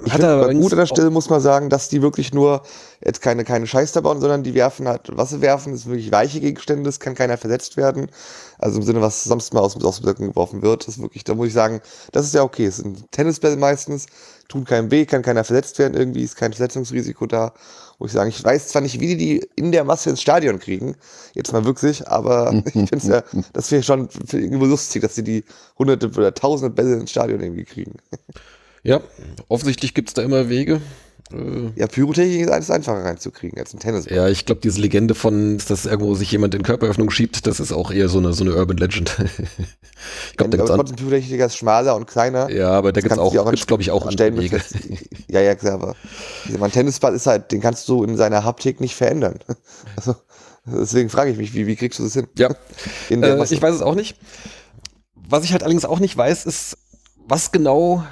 Speaker 2: ich finde, gut an der Stelle muss man sagen, dass die wirklich nur jetzt keine, keine Scheiße bauen, sondern die werfen halt, was sie werfen, ist wirklich weiche Gegenstände, es kann keiner versetzt werden. Also im Sinne, was sonst mal aus, aus dem Blöcken geworfen wird, das ist wirklich, da muss ich sagen, das ist ja okay. Es sind Tennisbälle meistens, tun keinem weh, kann keiner verletzt werden irgendwie, ist kein Verletzungsrisiko da. Wo ich sagen, ich weiß zwar nicht, wie die die in der Masse ins Stadion kriegen, jetzt mal wirklich, aber ich finde es ja, das wäre schon irgendwie lustig, dass sie die hunderte oder tausende Bälle ins Stadion irgendwie kriegen.
Speaker 1: Ja, offensichtlich gibt es da immer Wege.
Speaker 2: Äh, ja, Pyrotechnik ist alles einfacher reinzukriegen als ein Tennis.
Speaker 1: Ja, ich glaube, diese Legende von, dass irgendwo sich jemand in Körperöffnung schiebt, das ist auch eher so eine, so eine Urban Legend.
Speaker 2: ich glaube, da gibt's Pyrotechniker ist schmaler und kleiner.
Speaker 1: Ja, aber da gibt es auch, auch glaube ich, auch andere Wege.
Speaker 2: ja, ja, klar, aber ein Tennisball ist halt, den kannst du in seiner Haptik nicht verändern. Also, deswegen frage ich mich, wie, wie kriegst du das hin?
Speaker 1: Ja, äh, ich weiß es auch nicht. Was ich halt allerdings auch nicht weiß, ist, was genau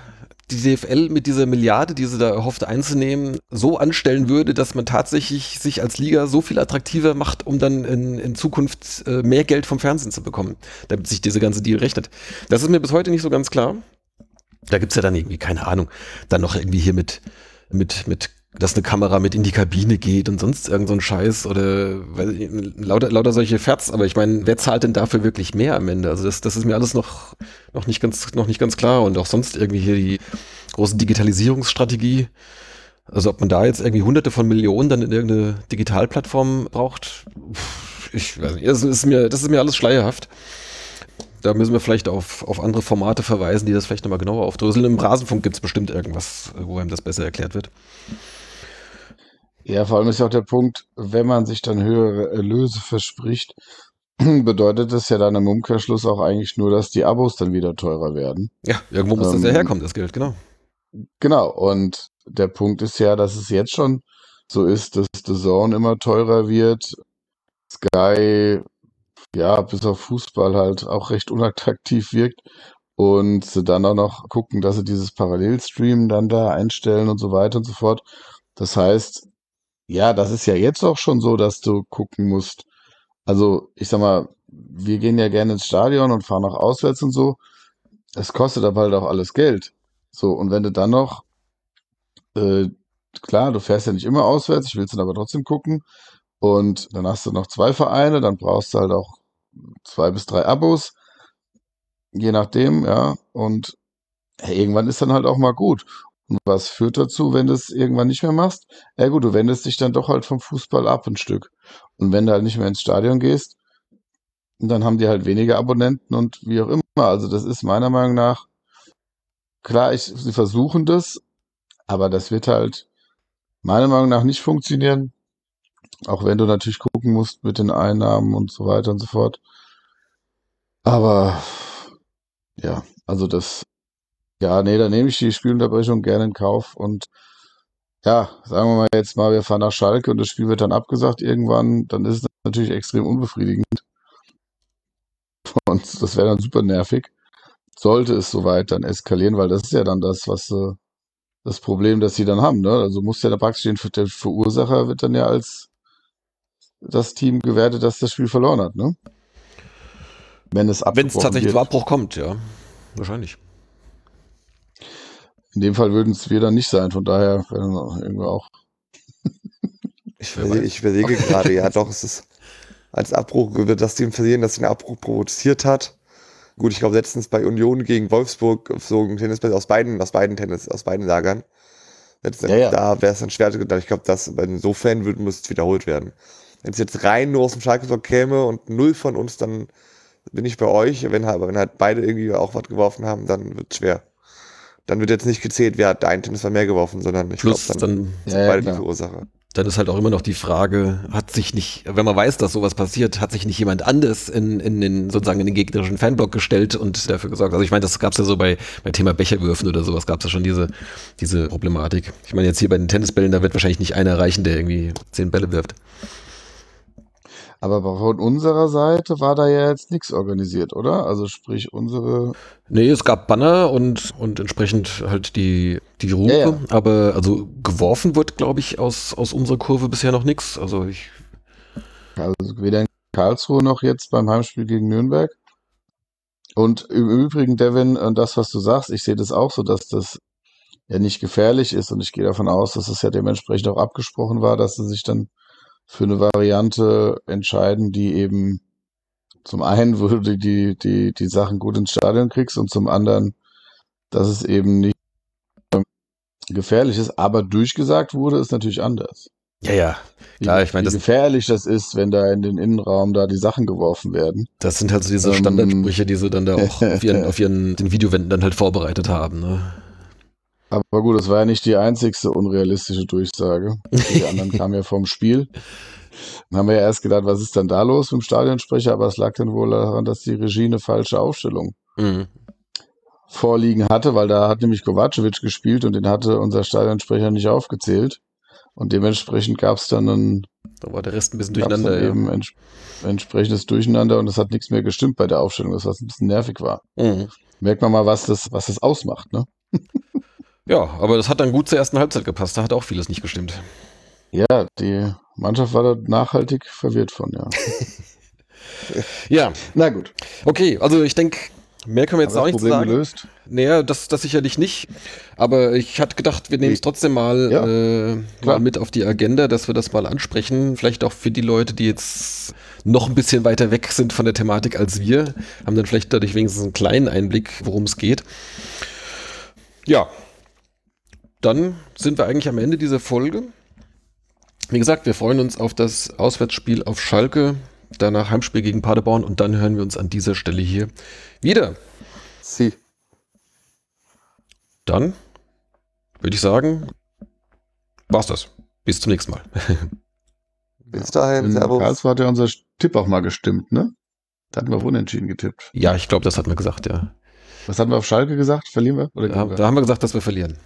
Speaker 1: die DFL mit dieser Milliarde, die sie da erhofft einzunehmen, so anstellen würde, dass man tatsächlich sich als Liga so viel attraktiver macht, um dann in, in Zukunft äh, mehr Geld vom Fernsehen zu bekommen, damit sich diese ganze Deal rechnet. Das ist mir bis heute nicht so ganz klar. Da gibt's ja dann irgendwie, keine Ahnung, dann noch irgendwie hier mit, mit, mit dass eine Kamera mit in die Kabine geht und sonst irgend so ein Scheiß oder weil, lauter, lauter solche Ferts, aber ich meine, wer zahlt denn dafür wirklich mehr am Ende? Also das, das ist mir alles noch, noch nicht ganz, noch nicht ganz klar und auch sonst irgendwie hier die große Digitalisierungsstrategie. Also ob man da jetzt irgendwie hunderte von Millionen dann in irgendeine Digitalplattform braucht, ich weiß nicht, das ist mir, das ist mir alles schleierhaft. Da müssen wir vielleicht auf, auf andere Formate verweisen, die das vielleicht nochmal genauer aufdröseln. Im Rasenfunk gibt es bestimmt irgendwas, wo einem das besser erklärt wird.
Speaker 3: Ja, vor allem ist ja auch der Punkt, wenn man sich dann höhere Erlöse verspricht, bedeutet das ja dann im Umkehrschluss auch eigentlich nur, dass die Abos dann wieder teurer werden.
Speaker 1: Ja, irgendwo muss ähm, das ja ähm, herkommen, das Geld, genau.
Speaker 3: Genau, und der Punkt ist ja, dass es jetzt schon so ist, dass The Zone immer teurer wird. Sky, ja, bis auf Fußball halt auch recht unattraktiv wirkt. Und sie dann auch noch gucken, dass sie dieses Parallelstream dann da einstellen und so weiter und so fort. Das heißt, ja, das ist ja jetzt auch schon so, dass du gucken musst. Also, ich sag mal, wir gehen ja gerne ins Stadion und fahren auch auswärts und so. Es kostet aber halt auch alles Geld. So, und wenn du dann noch, äh, klar, du fährst ja nicht immer auswärts, ich will es dann aber trotzdem gucken. Und dann hast du noch zwei Vereine, dann brauchst du halt auch zwei bis drei Abos. Je nachdem, ja. Und hey, irgendwann ist dann halt auch mal gut. Und was führt dazu, wenn du es irgendwann nicht mehr machst? Ja gut, du wendest dich dann doch halt vom Fußball ab ein Stück. Und wenn du halt nicht mehr ins Stadion gehst, dann haben die halt weniger Abonnenten und wie auch immer. Also das ist meiner Meinung nach, klar, ich, sie versuchen das, aber das wird halt meiner Meinung nach nicht funktionieren. Auch wenn du natürlich gucken musst mit den Einnahmen und so weiter und so fort. Aber ja, also das ja, nee, da nehme ich die Spielunterbrechung gerne in Kauf und ja, sagen wir mal jetzt mal, wir fahren nach Schalke und das Spiel wird dann abgesagt irgendwann, dann ist es natürlich extrem unbefriedigend. Und das wäre dann super nervig. Sollte es soweit dann eskalieren, weil das ist ja dann das, was äh, das Problem, das sie dann haben. Ne? Also muss ja da praktisch den der Verursacher wird dann ja als das Team gewertet, das das Spiel verloren hat. Ne?
Speaker 1: Wenn es Wenn es tatsächlich zum Abbruch kommt, ja, wahrscheinlich.
Speaker 3: In dem Fall würden es wir dann nicht sein, von daher irgendwie auch.
Speaker 2: Ich überlege, ich überlege gerade, ja doch, es ist als Abbruch, wird das Team verlieren, das den Abbruch provoziert hat. Gut, ich glaube letztens bei Union gegen Wolfsburg so ein Tennisball aus beiden, aus beiden Tennis, aus beiden Lagern. Ja, ja. Da wäre es dann schwer, ich glaube, das insofern würde, muss es wiederholt werden. Wenn es jetzt rein nur aus dem Schalke käme und null von uns, dann bin ich bei euch. Wenn, aber wenn halt beide irgendwie auch was geworfen haben, dann wird es schwer dann wird jetzt nicht gezählt, wer hat ein Tennisball mehr geworfen, sondern ich glaube, dann, dann
Speaker 1: ja, beide ja, die Ursache. Dann ist halt auch immer noch die Frage, hat sich nicht, wenn man weiß, dass sowas passiert, hat sich nicht jemand anders in, in den, sozusagen in den gegnerischen Fanblock gestellt und dafür gesorgt. Also ich meine, das gab es ja so bei, bei Thema Becherwürfen oder sowas, gab es ja schon diese, diese Problematik. Ich meine, jetzt hier bei den Tennisbällen, da wird wahrscheinlich nicht einer erreichen, der irgendwie zehn Bälle wirft.
Speaker 3: Aber von unserer Seite war da ja jetzt nichts organisiert, oder? Also sprich unsere.
Speaker 1: Nee, es gab Banner und, und entsprechend halt die, die Rufe. Ja, ja. Aber also geworfen wird, glaube ich, aus, aus unserer Kurve bisher noch nichts. Also ich.
Speaker 3: Also weder in Karlsruhe noch jetzt beim Heimspiel gegen Nürnberg. Und im Übrigen, Devin, das, was du sagst, ich sehe das auch so, dass das ja nicht gefährlich ist und ich gehe davon aus, dass es ja dementsprechend auch abgesprochen war, dass sie sich dann für eine Variante entscheiden, die eben zum einen, wo du die, die, die Sachen gut ins Stadion kriegst und zum anderen, dass es eben nicht gefährlich ist, aber durchgesagt wurde, ist natürlich anders.
Speaker 1: Ja, ja.
Speaker 3: Klar, ich meine, wie gefährlich das ist, wenn da in den Innenraum da die Sachen geworfen werden.
Speaker 1: Das sind halt so diese ähm, Standardsprüche, die sie dann da auch auf ihren, auf ihren den Videowänden dann halt vorbereitet haben. Ne?
Speaker 3: Aber gut, das war ja nicht die einzigste unrealistische Durchsage. Die anderen kamen ja vom Spiel. Dann haben wir ja erst gedacht, was ist denn da los mit dem Stadionsprecher? Aber es lag dann wohl daran, dass die Regie eine falsche Aufstellung mhm. vorliegen hatte, weil da hat nämlich Kovacevic gespielt und den hatte unser Stadionsprecher nicht aufgezählt. Und dementsprechend gab es dann ein.
Speaker 1: Da war der Rest ein bisschen durcheinander.
Speaker 3: Ja. Eben ents entsprechendes Durcheinander und es hat nichts mehr gestimmt bei der Aufstellung, das was ein bisschen nervig war. Mhm. Merkt man mal, was das, was das ausmacht, ne?
Speaker 1: Ja, aber das hat dann gut zur ersten Halbzeit gepasst. Da hat auch vieles nicht gestimmt.
Speaker 3: Ja, die Mannschaft war da nachhaltig verwirrt von, ja.
Speaker 1: ja. Na gut. Okay, also ich denke, Mehr können wir jetzt
Speaker 3: Haben
Speaker 1: auch nicht sagen.
Speaker 3: gelöst?
Speaker 1: Naja, das, das sicherlich nicht. Aber ich hatte gedacht, wir nehmen es trotzdem mal,
Speaker 3: Ja,
Speaker 1: äh, mal mit auf die Agenda, dass wir das mal ansprechen. Vielleicht auch für die Leute, die jetzt noch ein bisschen weiter weg sind von der Thematik als wir, haben dann vielleicht dadurch wenigstens einen kleinen Einblick, worum es geht. Ja, dann sind wir eigentlich am Ende dieser Folge. Wie gesagt, wir freuen uns auf das Auswärtsspiel auf Schalke, danach Heimspiel gegen Paderborn und dann hören wir uns an dieser Stelle hier wieder.
Speaker 2: Sie.
Speaker 1: Dann würde ich sagen, war's das. Bis zum nächsten Mal.
Speaker 2: Bis dahin,
Speaker 3: In
Speaker 2: Servus.
Speaker 3: Karlsruhe hat ja unser Tipp auch mal gestimmt, ne? Da hatten wir auf unentschieden getippt.
Speaker 1: Ja, ich glaube, das hat man gesagt, ja.
Speaker 3: Was hatten wir auf Schalke gesagt? Verlieren wir? Oder gewinnen wir?
Speaker 1: da haben wir gesagt, dass wir verlieren.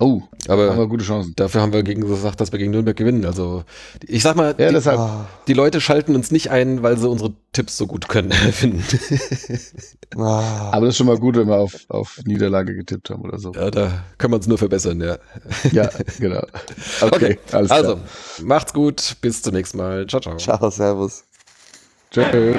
Speaker 3: Oh, da haben wir
Speaker 1: Aber
Speaker 3: gute Chancen.
Speaker 1: dafür haben wir gegen gesagt, dass wir gegen Nürnberg gewinnen. Also ich sag mal,
Speaker 3: Ja,
Speaker 1: die,
Speaker 3: deshalb.
Speaker 1: Die Leute schalten uns nicht ein, weil sie unsere Tipps so gut können, finden.
Speaker 2: ah.
Speaker 3: Aber das ist schon mal gut, wenn wir auf, auf Niederlage getippt haben oder so.
Speaker 1: ja, da können wir uns nur verbessern, ja.
Speaker 3: Ja, genau. Okay, alles
Speaker 1: also,
Speaker 3: klar.
Speaker 1: macht's gut, bis zum nächsten Mal. Ciao, ciao.
Speaker 2: Ciao, Servus.
Speaker 3: Tschö.